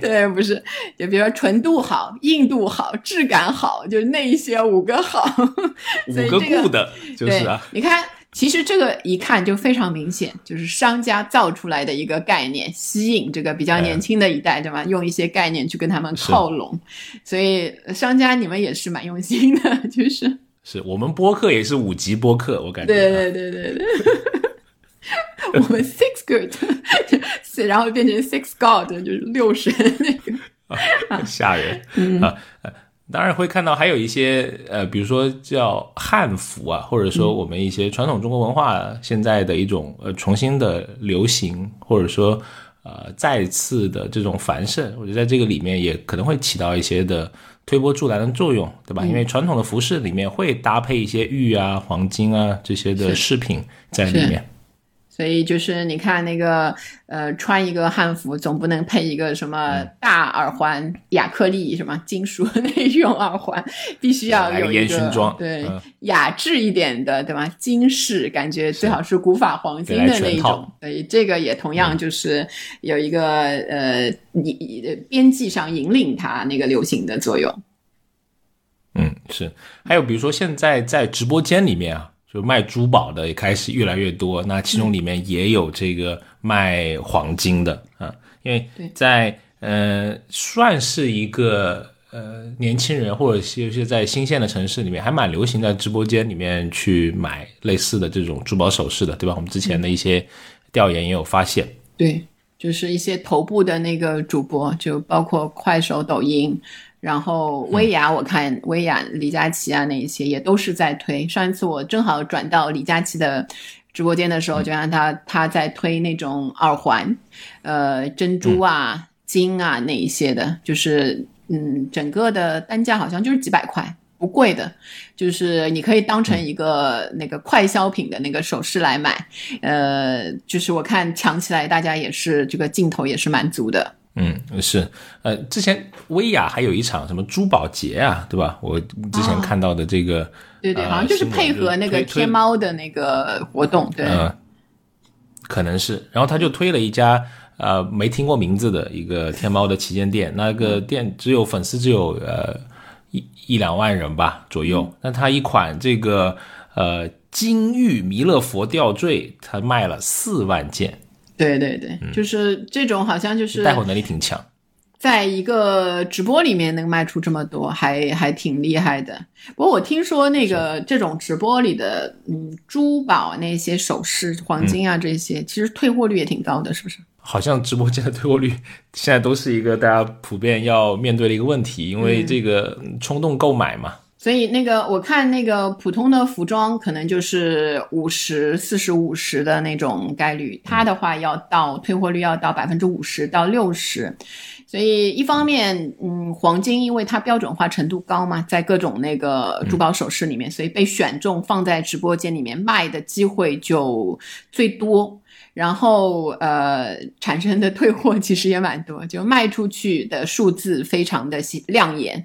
对，不是，就比如说纯度好、硬度好、质感好，就是那一些五个好，[LAUGHS] 五个 good 就是啊，你看。其实这个一看就非常明显，就是商家造出来的一个概念，吸引这个比较年轻的一代，对吧？用一些概念去跟他们靠拢，所以商家你们也是蛮用心的，[LAUGHS] 就是是我们播客也是五级播客，我感觉对对对对对，[LAUGHS] 我们 six good，[LAUGHS] 然后变成 six god，就是六神那个，吓人啊。当然会看到还有一些呃，比如说叫汉服啊，或者说我们一些传统中国文化现在的一种呃重新的流行，或者说呃再次的这种繁盛，我觉得在这个里面也可能会起到一些的推波助澜的作用，对吧？因为传统的服饰里面会搭配一些玉啊、黄金啊这些的饰品在里面。所以就是你看那个呃，穿一个汉服总不能配一个什么大耳环、亚克力什么金属 [LAUGHS] 那种耳环，必须要有烟熏妆，对，雅致一点的，对吧？金饰感觉最好是古法黄金的那种。所以这个也同样就是有一个呃，引边际上引领它那个流行的作用。嗯，是。还有比如说现在在直播间里面啊。就卖珠宝的也开始越来越多，那其中里面也有这个卖黄金的啊，因为在呃算是一个呃年轻人或者是有些在新鲜的城市里面还蛮流行在直播间里面去买类似的这种珠宝首饰的，对吧？我们之前的一些调研也有发现，对，就是一些头部的那个主播，就包括快手、抖音。然后薇娅，我看薇娅、李佳琦啊，那一些也都是在推。上一次我正好转到李佳琦的直播间的时候，就让他他在推那种耳环，呃，珍珠啊、金啊那一些的，就是嗯，整个的单价好像就是几百块，不贵的，就是你可以当成一个那个快消品的那个首饰来买。呃，就是我看抢起来，大家也是这个劲头也是蛮足的。嗯，是，呃，之前薇娅还有一场什么珠宝节啊，对吧？我之前看到的这个，对对，好像就是配合那个天猫的那个活动，对，可能是。然后他就推了一家呃没听过名字的一个天猫的旗舰店，那个店只有粉丝只有呃一一两万人吧左右。那他一款这个呃金玉弥勒佛吊坠，他卖了四万件。对对对，就是这种，好像就是带货能力挺强，在一个直播里面能卖出这么多，还还挺厉害的。不过我听说那个这种直播里的，嗯，珠宝那些首饰、黄金啊这些，其实退货率也挺高的，是不是？好像直播间的退货率现在都是一个大家普遍要面对的一个问题，因为这个冲动购买嘛。所以那个我看那个普通的服装可能就是五十四十五十的那种概率，它的话要到退货率要到百分之五十到六十。所以一方面，嗯，黄金因为它标准化程度高嘛，在各种那个珠宝首饰里面，所以被选中放在直播间里面卖的机会就最多。然后，呃，产生的退货其实也蛮多，就卖出去的数字非常的亮眼，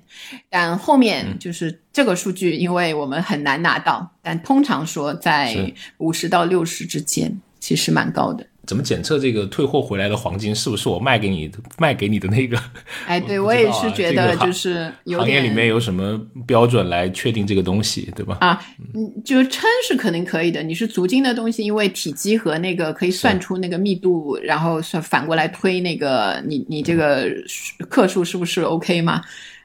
但后面就是这个数据，因为我们很难拿到，但通常说在五十到六十之间，其实蛮高的。怎么检测这个退货回来的黄金是不是我卖给你的卖给你的那个？哎，[LAUGHS] 对我也是觉得就是行业里面有什么标准来确定这个东西，对吧？啊，嗯，就称是肯定可以的。你是足金的东西，因为体积和那个可以算出那个密度，然后算反过来推那个你你这个克数是不是 OK 嘛？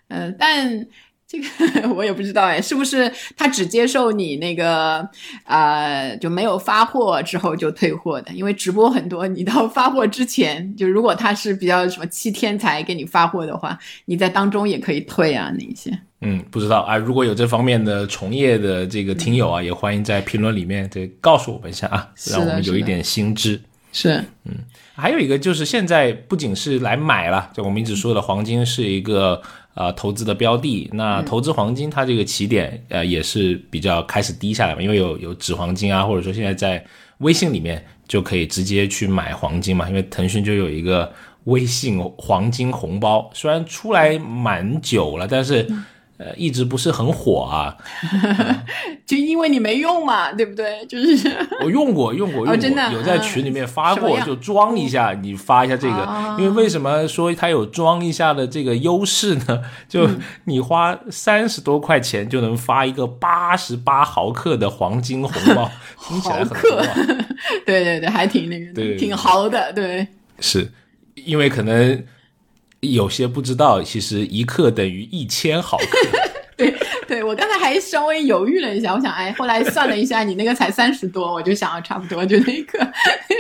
呃，但。这个 [LAUGHS] 我也不知道哎，是不是他只接受你那个啊就没有发货之后就退货的？因为直播很多，你到发货之前，就如果他是比较什么七天才给你发货的话，你在当中也可以退啊那些。嗯，不知道啊，如果有这方面的从业的这个听友啊，也欢迎在评论里面这告诉我们一下啊，让我们有一点新知。是，嗯，还有一个就是现在不仅是来买了，就我们一直说的黄金是一个。啊，投资的标的，那投资黄金，它这个起点呃也是比较开始低下来嘛，因为有有纸黄金啊，或者说现在在微信里面就可以直接去买黄金嘛，因为腾讯就有一个微信黄金红包，虽然出来蛮久了，但是呃一直不是很火啊？[LAUGHS] 就因为你没用嘛，对不对？就是 [LAUGHS] 我用过，用过，用过，有在群里面发过，就装一下，你发一下这个。因为为什么说它有装一下的这个优势呢？[LAUGHS] 就你花三十多块钱就能发一个八十八毫克的黄金红包，听起来很多。对对对，还挺那个，挺豪的，对。是因为可能。有些不知道，其实一克等于一千毫克。[LAUGHS] 对，对我刚才还稍微犹豫了一下，我想，哎，后来算了一下，你那个才三十多，我就想要差不多就那一克。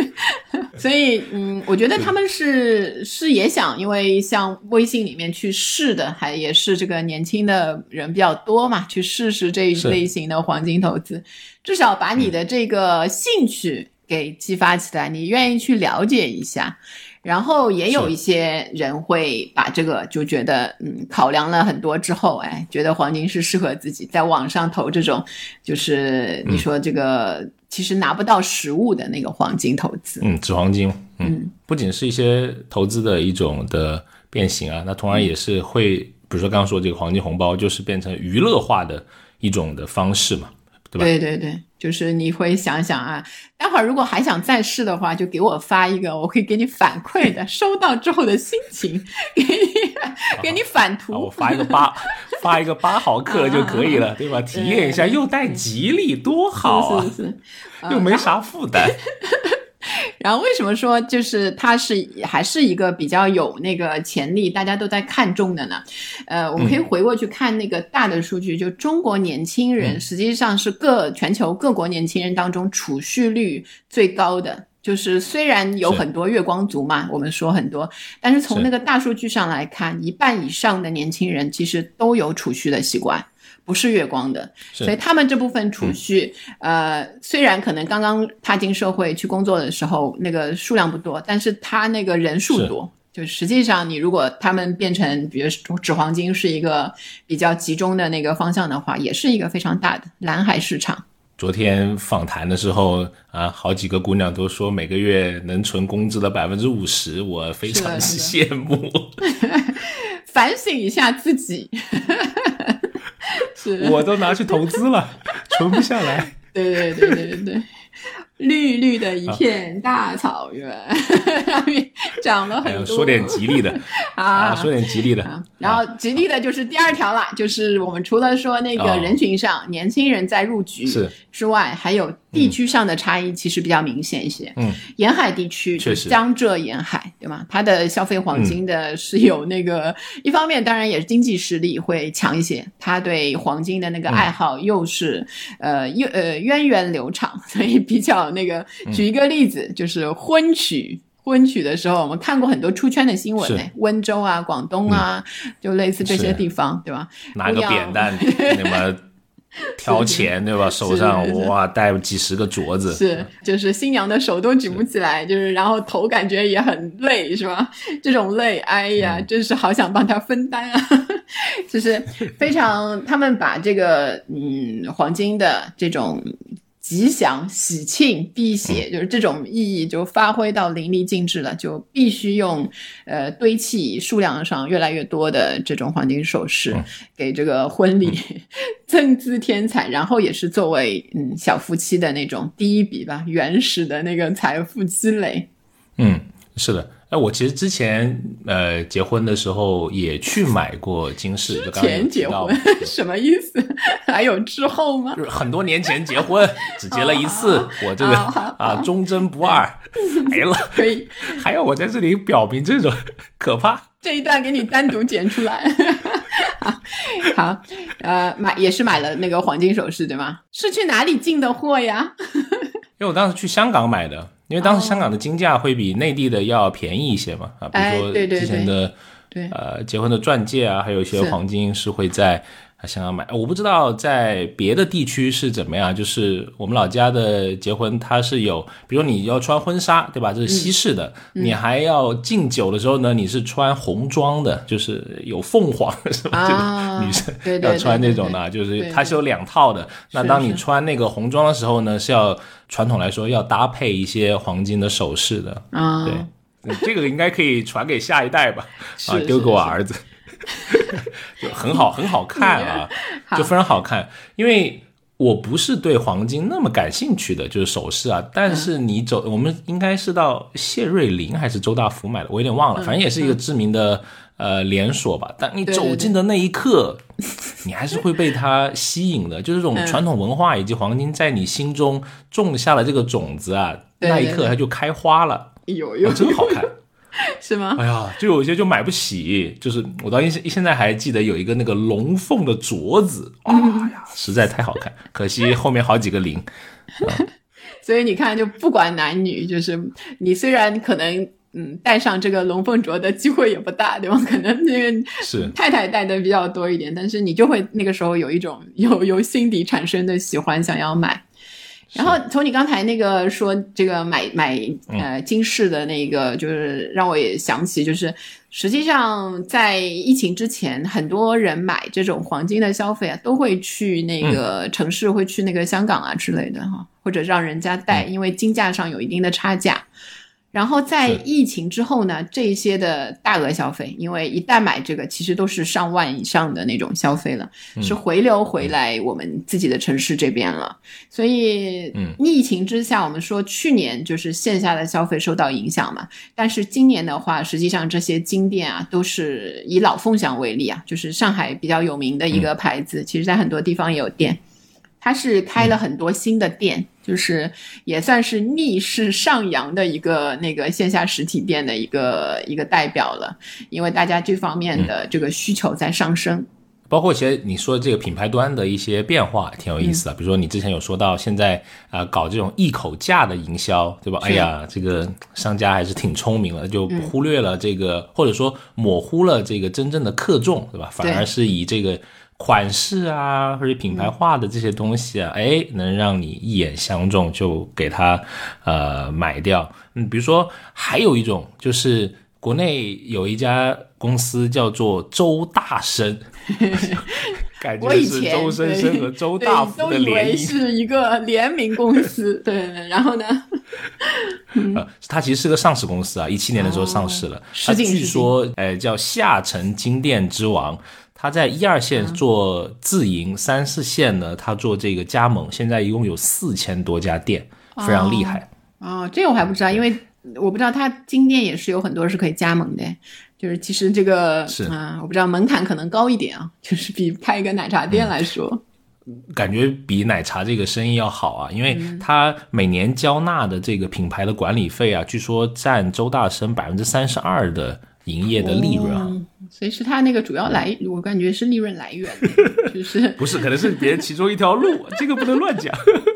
[LAUGHS] 所以，嗯，我觉得他们是是也想，因为像微信里面去试的，还也是这个年轻的人比较多嘛，去试试这一类型的黄金投资，至少把你的这个兴趣给激发起来，你愿意去了解一下。然后也有一些人会把这个就觉得，嗯，考量了很多之后，哎，觉得黄金是适合自己在网上投这种，就是你说这个其实拿不到实物的那个黄金投资。嗯，纸黄金，嗯，不仅是一些投资的一种的变形啊，那同样也是会，比如说刚刚说这个黄金红包，就是变成娱乐化的一种的方式嘛。对吧？对对对，就是你会想想啊，待会儿如果还想再试的话，就给我发一个，我可以给你反馈的，收到之后的心情，给你 [LAUGHS] 给你反图。我发一个八，[LAUGHS] 发一个八毫克就可以了，对吧？体验一下，又带吉利，多好啊！是是，又没啥负担。[LAUGHS] 然后为什么说就是它是还是一个比较有那个潜力，大家都在看中的呢？呃，我们可以回过去看那个大的数据，就中国年轻人实际上是各全球各国年轻人当中储蓄率最高的。就是虽然有很多月光族嘛，我们说很多，但是从那个大数据上来看，一半以上的年轻人其实都有储蓄的习惯。不是月光的，所以他们这部分储蓄，呃，虽然可能刚刚踏进社会去工作的时候那个数量不多，但是他那个人数多，就实际上你如果他们变成，比如纸黄金是一个比较集中的那个方向的话，也是一个非常大的蓝海市场。昨天访谈的时候啊，好几个姑娘都说每个月能存工资的百分之五十，我非常 [LAUGHS] 羡慕。[LAUGHS] 反省一下自己。我都拿去投资了，[LAUGHS] 存不下来。对对对对对。绿绿的一片大草原，[LAUGHS] 上面长了很多。说点吉利的 [LAUGHS] 啊，说点吉利的。然后吉利的就是第二条了，就是我们除了说那个人群上年轻人在入局之外，还有地区上的差异，其实比较明显一些。嗯，沿海地区，确实江浙沿海，对吗？它的消费黄金的是有那个一方面，当然也是经济实力会强一些。他对黄金的那个爱好又是呃又呃源远流长，所以比较。那个举一个例子，就是婚娶婚娶的时候，我们看过很多出圈的新闻，温州啊、广东啊，就类似这些地方，对吧？拿个扁担，那么挑钱，对吧？手上哇带几十个镯子，是就是新娘的手都举不起来，就是然后头感觉也很累，是吧？这种累，哎呀，真是好想帮他分担啊！[LAUGHS] 就是非常，他们把这个嗯黄金的这种。吉祥、喜庆、辟邪，就是这种意义就发挥到淋漓尽致了，就必须用呃堆砌数量上越来越多的这种黄金首饰，给这个婚礼 [LAUGHS] 增姿添彩，然后也是作为嗯小夫妻的那种第一笔吧，原始的那个财富积累。嗯，是的。哎，我其实之前呃结婚的时候也去买过金饰，之前结婚 [LAUGHS] 什么意思？[LAUGHS] 还有之后吗？就是很多年前结婚，只结了一次，我这个啊忠贞不二，没了。[LAUGHS] 可以，还要我在这里表明这种可怕？这一段给你单独剪出来。好，呃，买也是买了那个黄金首饰对吗？是去哪里进的货呀？因为我当时去香港买的。因为当时香港的金价会比内地的要便宜一些嘛，啊，比如说之前的，对，呃，结婚的钻戒啊，还有一些黄金是会在香港买。我不知道在别的地区是怎么样，就是我们老家的结婚，它是有，比如你要穿婚纱，对吧？这是西式的，你还要敬酒的时候呢，你是穿红装的，就是有凤凰 [LAUGHS] 是吧？这个女生要穿这种的，就是它是有两套的。那当你穿那个红装的时候呢，是要。传统来说，要搭配一些黄金的首饰的啊，对，这个应该可以传给下一代吧？啊，丢给我儿子。[LAUGHS] 就很好很好看啊，就非常好看。因为我不是对黄金那么感兴趣的，就是首饰啊。但是你走，我们应该是到谢瑞麟还是周大福买的，我有点忘了，反正也是一个知名的。呃，连锁吧。但你走进的那一刻，[LAUGHS] 你还是会被它吸引的。就是这种传统文化以及黄金在你心中种下了这个种子啊，那一刻它就开花了。有有，真好看，[LAUGHS] 是吗？哎呀，就有些就买不起。就是我到现现在还记得有一个那个龙凤的镯子，哎呀，实在太好看。可惜后面好几个零。[LAUGHS] 所以你看，就不管男女，就是你虽然可能。嗯，戴上这个龙凤镯的机会也不大，对吧？可能那个是太太戴的比较多一点，但是你就会那个时候有一种由由心底产生的喜欢，想要买。然后从你刚才那个说这个买买呃金饰的那个，就是让我也想起，就是实际上在疫情之前，很多人买这种黄金的消费啊，都会去那个城市，会去那个香港啊之类的哈，或者让人家带，因为金价上有一定的差价。然后在疫情之后呢，这些的大额消费，因为一旦买这个，其实都是上万以上的那种消费了，是回流回来我们自己的城市这边了。所以，疫情之下，我们说去年就是线下的消费受到影响嘛，但是今年的话，实际上这些金店啊，都是以老凤祥为例啊，就是上海比较有名的一个牌子，其实在很多地方也有店。它是开了很多新的店，就是也算是逆势上扬的一个那个线下实体店的一个一个代表了，因为大家这方面的这个需求在上升。包括其实你说这个品牌端的一些变化挺有意思的，比如说你之前有说到现在啊搞这种一口价的营销，对吧？哎呀，这个商家还是挺聪明了，就忽略了这个或者说模糊了这个真正的克重，对吧？反而是以这个。款式啊，或者品牌化的这些东西啊，哎，能让你一眼相中，就给它呃买掉。嗯，比如说还有一种，就是国内有一家公司叫做周大生，[LAUGHS] 感觉是周生生和周大福的联名，是一个联名公司。[LAUGHS] 对，然后呢？[LAUGHS] 呃，它其实是个上市公司啊，一七年的时候上市了。它据说，呃，叫下沉金店之王。他在一二线做自营，三四线呢，他做这个加盟，现在一共有四千多家店，非常厉害。哦，这个我还不知道，因为我不知道他金店也是有很多是可以加盟的，就是其实这个是啊，我不知道门槛可能高一点啊，就是比开一个奶茶店来说，感觉比奶茶这个生意要好啊，因为他每年交纳的这个品牌的管理费啊，据说占周大生百分之三十二的。营业的利润啊，所以是他那个主要来，我感觉是利润来源，就是 [LAUGHS] 不是，可能是别人其中一条路，这个不能乱讲。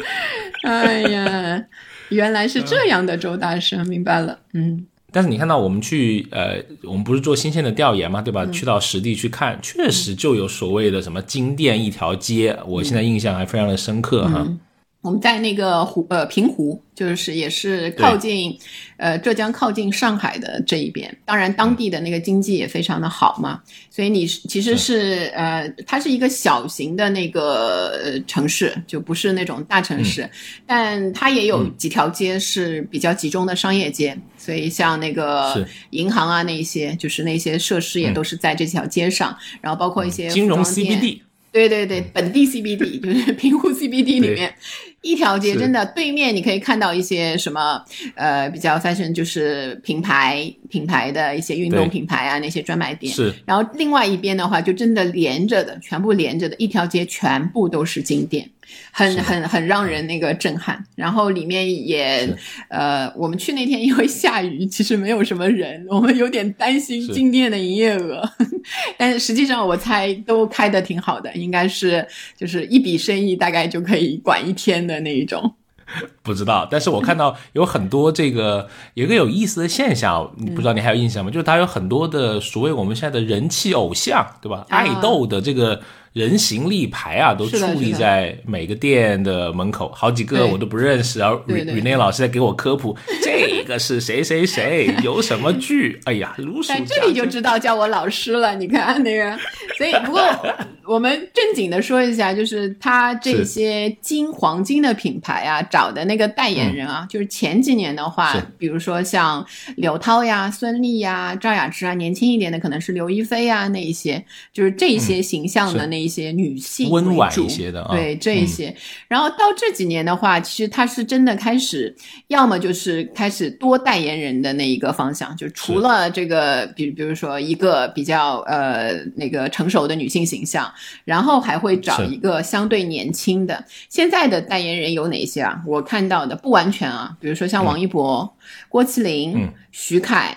[LAUGHS] 哎呀，原来是这样的，周大生明白了，嗯。但是你看到我们去，呃，我们不是做新鲜的调研嘛，对吧？去到实地去看，确实就有所谓的什么金店一条街，我现在印象还非常的深刻哈。我们在那个湖呃平湖，就是也是靠近，呃浙江靠近上海的这一边。当然，当地的那个经济也非常的好嘛，所以你其实是呃，它是一个小型的那个城市，就不是那种大城市，但它也有几条街是比较集中的商业街。所以像那个银行啊，那些就是那些设施也都是在这条街上，然后包括一些金融 CBD。对对对，本地 CBD [LAUGHS] 就是平湖 CBD 里面。一条街，真的对面你可以看到一些什么呃比较 fashion 就是品牌品牌的一些运动品牌啊那些专卖店，是。然后另外一边的话，就真的连着的，全部连着的一条街，全部都是金店。很很很让人那个震撼，然后里面也呃，我们去那天因为下雨，其实没有什么人，我们有点担心金店的营业额，但是实际上我猜都开的挺好的，应该是就是一笔生意大概就可以管一天的那一种。不知道，但是我看到有很多这个有一个有意思的现象，你不知道你还有印象吗？就是它有很多的所谓我们现在的人气偶像，对吧？爱豆的这个。人形立牌啊，都矗立在每个店的门口，好几个我都不认识。然后雨雨内老师在给我科普，[LAUGHS] 这个是谁谁谁，有什么剧？[LAUGHS] 哎呀，如数这里就知道叫我老师了。你看那个，[LAUGHS] 所以不过我们正经的说一下，就是他这些金黄金的品牌啊，找的那个代言人啊，就是前几年的话，比如说像刘涛呀、孙俪呀、赵雅芝啊，年轻一点的可能是刘亦菲啊，那一些就是这些形象的那一些女性温婉一些的，对这一些。然后到这几年的话，其实他是真的开始，要么就是开始多代言人的那一个方向，就除了这个，比比如说一个比较呃那个成熟的女性形象。然后还会找一个相对年轻的。现在的代言人有哪些啊？我看到的不完全啊，比如说像王一博、郭麒麟、徐凯、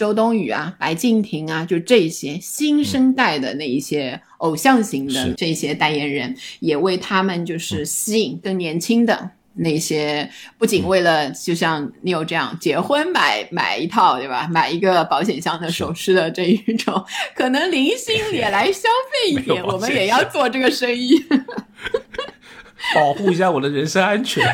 周冬雨啊、白敬亭啊，就这些新生代的那一些偶像型的这些代言人，也为他们就是吸引更年轻的。那些不仅为了就像你有这样结婚买买一套对吧，买一个保险箱的首饰的这一种，可能零星也来消费一点，我们也要做这个生意，[LAUGHS] 保护一下我的人身安全。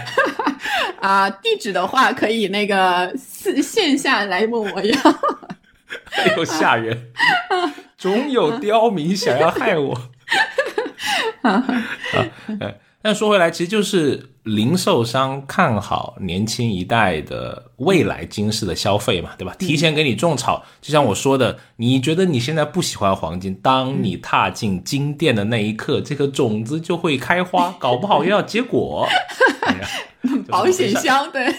[LAUGHS] 啊，地址的话可以那个线线下来问我要。[LAUGHS] 哎呦吓人，总有刁民想要害我。啊，哎。但说回来，其实就是零售商看好年轻一代的未来金饰的消费嘛，对吧？提前给你种草，就像我说的，你觉得你现在不喜欢黄金，当你踏进金店的那一刻，这颗种子就会开花，搞不好又要结果。[LAUGHS] 保险箱对，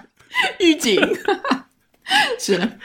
[LAUGHS] 预警 [LAUGHS] 是。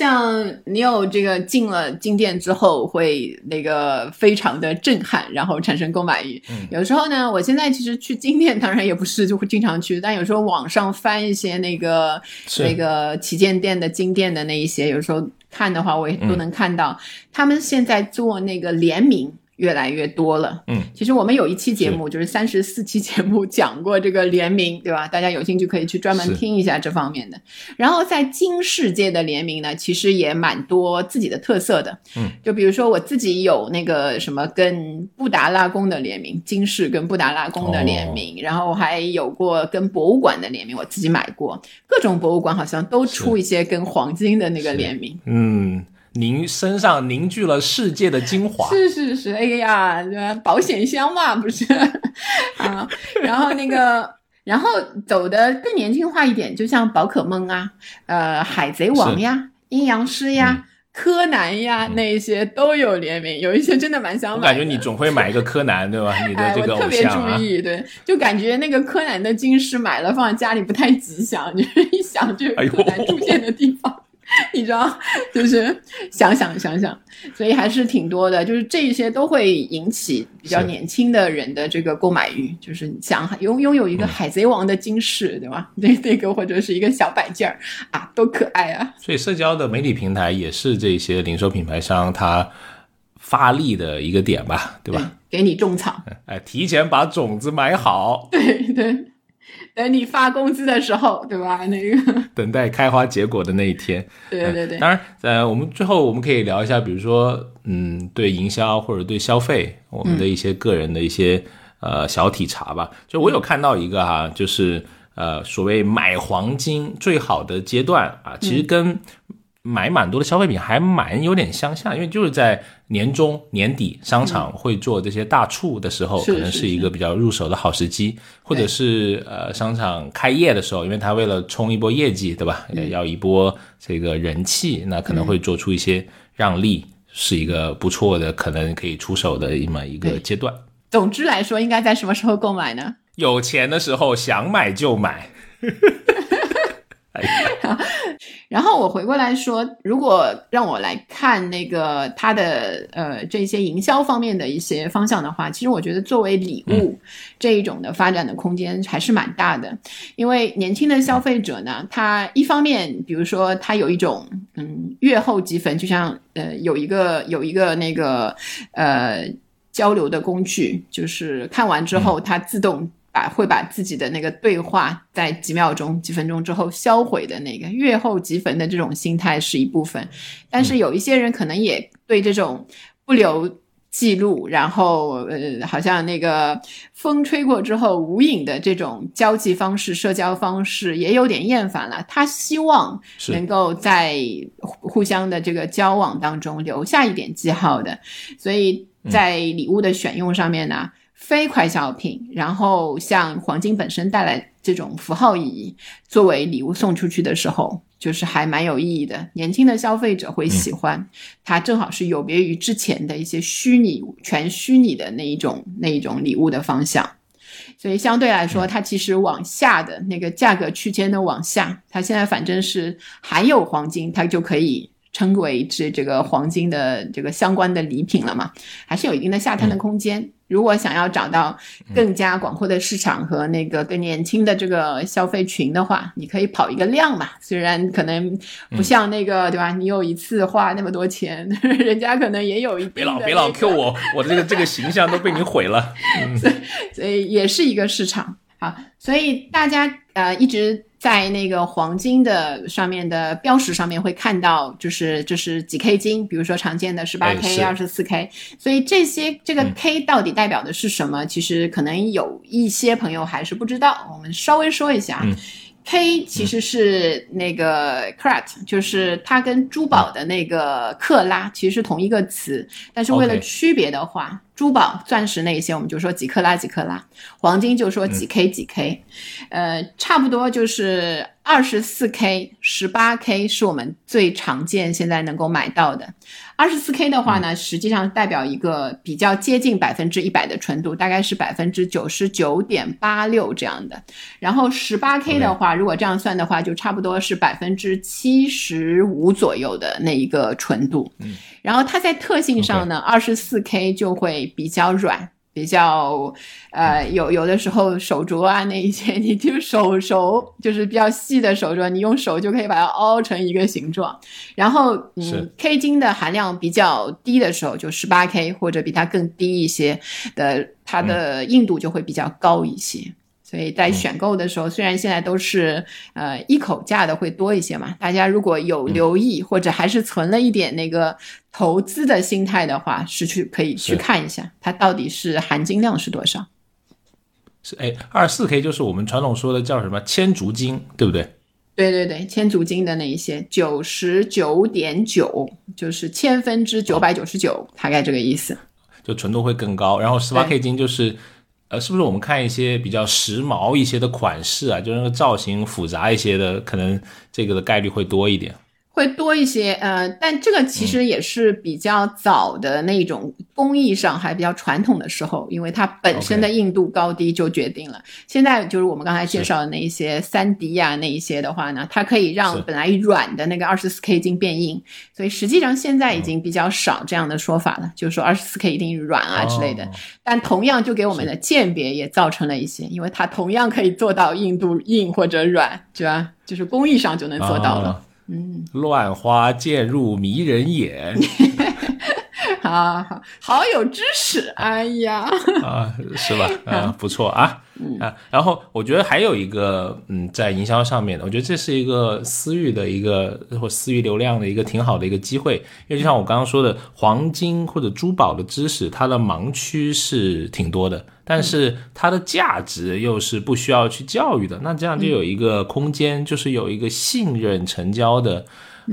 像你有这个进了金店之后，会那个非常的震撼，然后产生购买欲。有时候呢，我现在其实去金店，当然也不是就会经常去，但有时候网上翻一些那个那个旗舰店的金店的那一些，有时候看的话，我也都能看到他们现在做那个联名。越来越多了，嗯，其实我们有一期节目，就是三十四期节目讲过这个联名，对吧？大家有兴趣可以去专门听一下这方面的。然后在金世界的联名呢，其实也蛮多自己的特色的，嗯，就比如说我自己有那个什么跟布达拉宫的联名，金世跟布达拉宫的联名，然后还有过跟博物馆的联名，我自己买过，各种博物馆好像都出一些跟黄金的那个联名，嗯。凝身上凝聚了世界的精华，是是是，哎呀，保险箱嘛，不是啊，然后那个，然后走的更年轻化一点，就像宝可梦啊，呃，海贼王呀，阴阳师呀，柯南呀，那些都有联名，有一些真的蛮想买。我感觉你总会买一个柯南，对吧？你的这个特别注意，对，就感觉那个柯南的金饰买了放在家里不太吉祥，就是 [LAUGHS] 一想就柯南出现的地方。[LAUGHS] 你知道，就是想想想想，所以还是挺多的。就是这些都会引起比较年轻的人的这个购买欲，就是想拥拥有一个海贼王的金饰，对吧？[LAUGHS] 那那个或者是一个小摆件儿啊，多可爱啊！所以社交的媒体平台也是这些零售品牌商他发力的一个点吧，对吧？给你种草，哎，提前把种子买好，对 [LAUGHS] 对。[LAUGHS] 等你发工资的时候，对吧？那个 [LAUGHS] 等待开花结果的那一天。对对对。当然，呃，我们最后我们可以聊一下，比如说，嗯，对营销或者对消费，我们的一些个人的一些呃小体察吧。就我有看到一个哈，就是呃，所谓买黄金最好的阶段啊，其实跟。买蛮多的消费品还蛮有点相像，因为就是在年终年底商场会做这些大促的时候，可能是一个比较入手的好时机，或者是呃商场开业的时候，因为他为了冲一波业绩，对吧？要一波这个人气，那可能会做出一些让利，是一个不错的，可能可以出手的这么一个阶段。总之来说，应该在什么时候购买呢？有钱的时候，想买就买。[LAUGHS] [LAUGHS] [LAUGHS] 然后我回过来说，如果让我来看那个它的呃这些营销方面的一些方向的话，其实我觉得作为礼物这一种的发展的空间还是蛮大的。因为年轻的消费者呢，他一方面比如说他有一种嗯月后积分，就像呃有一个有一个那个呃交流的工具，就是看完之后它自动。把会把自己的那个对话在几秒钟、几分钟之后销毁的那个月后即焚的这种心态是一部分，但是有一些人可能也对这种不留记录，然后呃，好像那个风吹过之后无影的这种交际方式、社交方式也有点厌烦了。他希望能够在互相的这个交往当中留下一点记号的，所以。在礼物的选用上面呢，非快消品，然后像黄金本身带来这种符号意义，作为礼物送出去的时候，就是还蛮有意义的。年轻的消费者会喜欢，它正好是有别于之前的一些虚拟、全虚拟的那一种那一种礼物的方向。所以相对来说，它其实往下的那个价格区间的往下，它现在反正是含有黄金，它就可以。称为这这个黄金的这个相关的礼品了嘛，还是有一定的下探的空间。如果想要找到更加广阔的市场和那个更年轻的这个消费群的话，你可以跑一个量嘛。虽然可能不像那个对吧？你有一次花那么多钱，[LAUGHS] 人家可能也有一别老别老 Q 我，我的这个这个形象都被你毁了。[LAUGHS] 所以也是一个市场啊。所以大家呃一直。在那个黄金的上面的标识上面会看到，就是就是几 K 金，比如说常见的十八 K、二十四 K，所以这些这个 K 到底代表的是什么？其实可能有一些朋友还是不知道，我们稍微说一下。K 其实是那个 carat，就是它跟珠宝的那个克拉其实是同一个词，但是为了区别的话，珠宝、钻石那些我们就说几克拉几克拉，黄金就说几 K 几 K，呃，差不多就是二十四 K、十八 K 是我们最常见现在能够买到的。二十四 K 的话呢，实际上代表一个比较接近百分之一百的纯度，大概是百分之九十九点八六这样的。然后十八 K 的话，如果这样算的话，就差不多是百分之七十五左右的那一个纯度。嗯，然后它在特性上呢，二十四 K 就会比较软。比较，呃，有有的时候手镯啊那一些，你就手手就是比较细的手镯，你用手就可以把它凹成一个形状。然后，嗯，K 金的含量比较低的时候，就十八 K 或者比它更低一些的，它的硬度就会比较高一些。所以在选购的时候，虽然现在都是呃一口价的会多一些嘛，大家如果有留意或者还是存了一点那个投资的心态的话，是去可以去看一下它到底是含金量是多少。是哎，二四 K 就是我们传统说的叫什么千足金，对不对？对对对，千足金的那一些九十九点九，就是千分之九百九十九，大概这个意思。就纯度会更高，然后十八 K 金就是。呃，是不是我们看一些比较时髦一些的款式啊，就是那个造型复杂一些的，可能这个的概率会多一点。会多一些，呃，但这个其实也是比较早的那种工艺上还比较传统的时候，因为它本身的硬度高低就决定了。现在就是我们刚才介绍的那一些三 D 呀那一些的话呢，它可以让本来软的那个二十四 K 金变硬，所以实际上现在已经比较少这样的说法了，就是说二十四 K 一定软啊之类的。但同样就给我们的鉴别也造成了一些，因为它同样可以做到硬度硬或者软，对吧？就是工艺上就能做到了。嗯，乱花渐入迷人眼，[LAUGHS] 好好好有知识，哎呀，啊，是吧？啊，不错啊。啊，然后我觉得还有一个，嗯，在营销上面的，我觉得这是一个私域的一个或私域流量的一个挺好的一个机会，因为就像我刚刚说的，黄金或者珠宝的知识，它的盲区是挺多的，但是它的价值又是不需要去教育的，那这样就有一个空间，就是有一个信任成交的。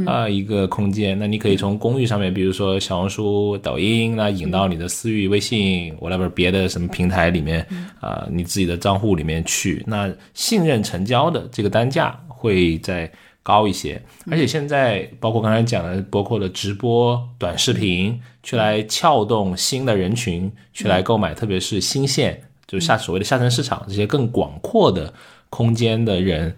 啊，一个空间，那你可以从公寓上面，比如说小红书、抖音，那引到你的私域微信，whatever 别的什么平台里面，啊，你自己的账户里面去，那信任成交的这个单价会再高一些。而且现在包括刚才讲的，包括了直播、短视频，去来撬动新的人群，去来购买，特别是新线，就下所谓的下沉市场这些更广阔的空间的人。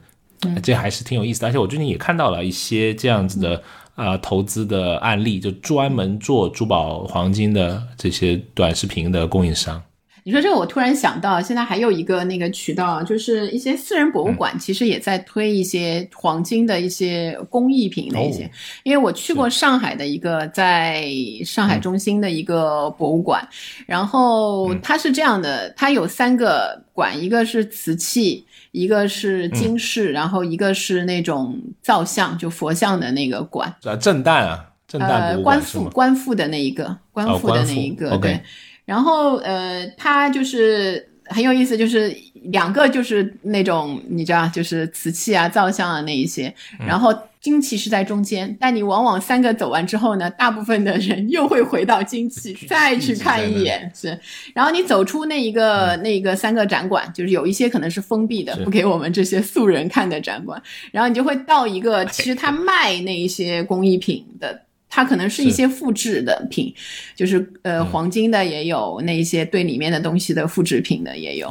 这还是挺有意思的，而且我最近也看到了一些这样子的啊投资的案例，就专门做珠宝、黄金的这些短视频的供应商。你说这个，我突然想到，现在还有一个那个渠道，就是一些私人博物馆，其实也在推一些黄金的一些工艺品那些。因为我去过上海的一个在上海中心的一个博物馆，然后它是这样的，它有三个馆，一个是瓷器。一个是金饰，然后一个是那种造像，就佛像的那个馆。啊，正旦啊，正旦官复官复的那一个，官复的那一个，对。然后呃，它就是很有意思，就是两个就是那种你知道，就是瓷器啊、造像啊那一些，然后金器是在中间，但你往往三个走完之后呢，大部分的人又会回到精气再去看一眼，是。然后你走出那一个那个三个展馆，就是有一些可能是封闭的，不给我们这些素人看的展馆，然后你就会到一个其实他卖那一些工艺品的。它可能是一些复制的品，就是呃黄金的也有，那一些对里面的东西的复制品的也有，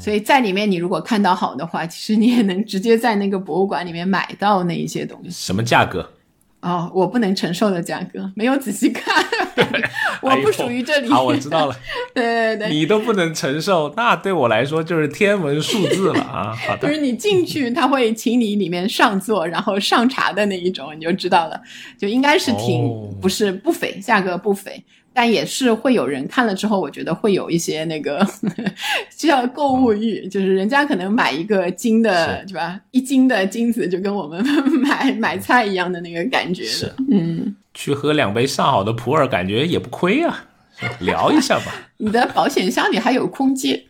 所以在里面你如果看到好的话，其实你也能直接在那个博物馆里面买到那一些东西。什么价格？哦，我不能承受的价格，没有仔细看，[LAUGHS] 我不属于这里。好，我知道了。[LAUGHS] 对对对，你都不能承受，那对我来说就是天文数字了啊！[LAUGHS] 好的，就是你进去，他会请你里面上座，然后上茶的那一种，你就知道了，就应该是挺不是不菲，价格不菲。但也是会有人看了之后，我觉得会有一些那个叫购物欲，就是人家可能买一个金的，是吧？一斤的金子就跟我们买买菜一样的那个感觉。是，嗯，去喝两杯上好的普洱，感觉也不亏啊。[LAUGHS] 聊一下吧。[LAUGHS] 你的保险箱里还有空间。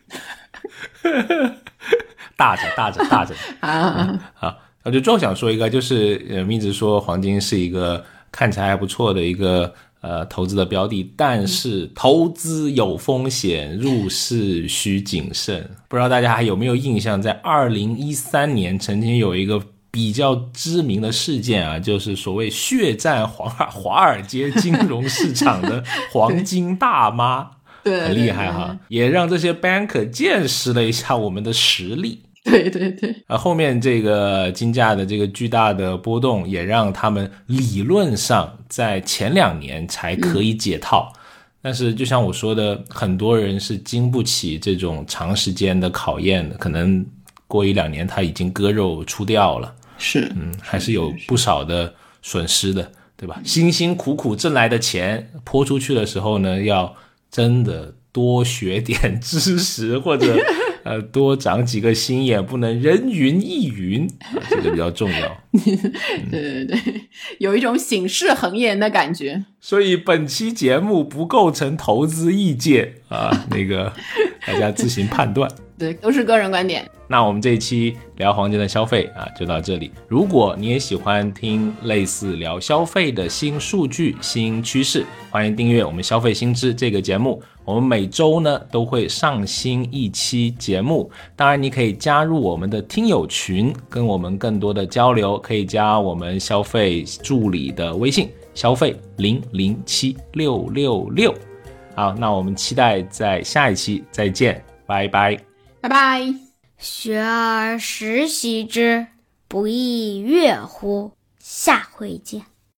[LAUGHS] 大着大着大着啊！啊，我就正想说一个，就是呃，一直说黄金是一个看起来还不错的一个。呃，投资的标的，但是投资有风险，入市需谨慎。不知道大家还有没有印象，在二零一三年曾经有一个比较知名的事件啊，[LAUGHS] 就是所谓血战华华尔街金融市场的黄金大妈，[LAUGHS] 对，很厉害哈，也让这些 banker 见识了一下我们的实力。对对对，啊后面这个金价的这个巨大的波动，也让他们理论上在前两年才可以解套。但是就像我说的，很多人是经不起这种长时间的考验的，可能过一两年他已经割肉出掉了。是，嗯，还是有不少的损失的，对吧？辛辛苦苦挣来的钱泼出去的时候呢，要真的多学点知识或者。[LAUGHS] 呃，多长几个心眼，不能人云亦云，这个比较重要。[LAUGHS] 对对对，有一种醒世恒言的感觉。所以本期节目不构成投资意见啊，那个大家自行判断。对，都是个人观点。那我们这一期聊黄金的消费啊，就到这里。如果你也喜欢听类似聊消费的新数据、新趋势，欢迎订阅我们消费新知这个节目。我们每周呢都会上新一期节目。当然，你可以加入我们的听友群，跟我们更多的交流。可以加我们消费助理的微信：消费零零七六六六。好，那我们期待在下一期再见，拜拜。拜拜。学而时习之，不亦说乎？下回见。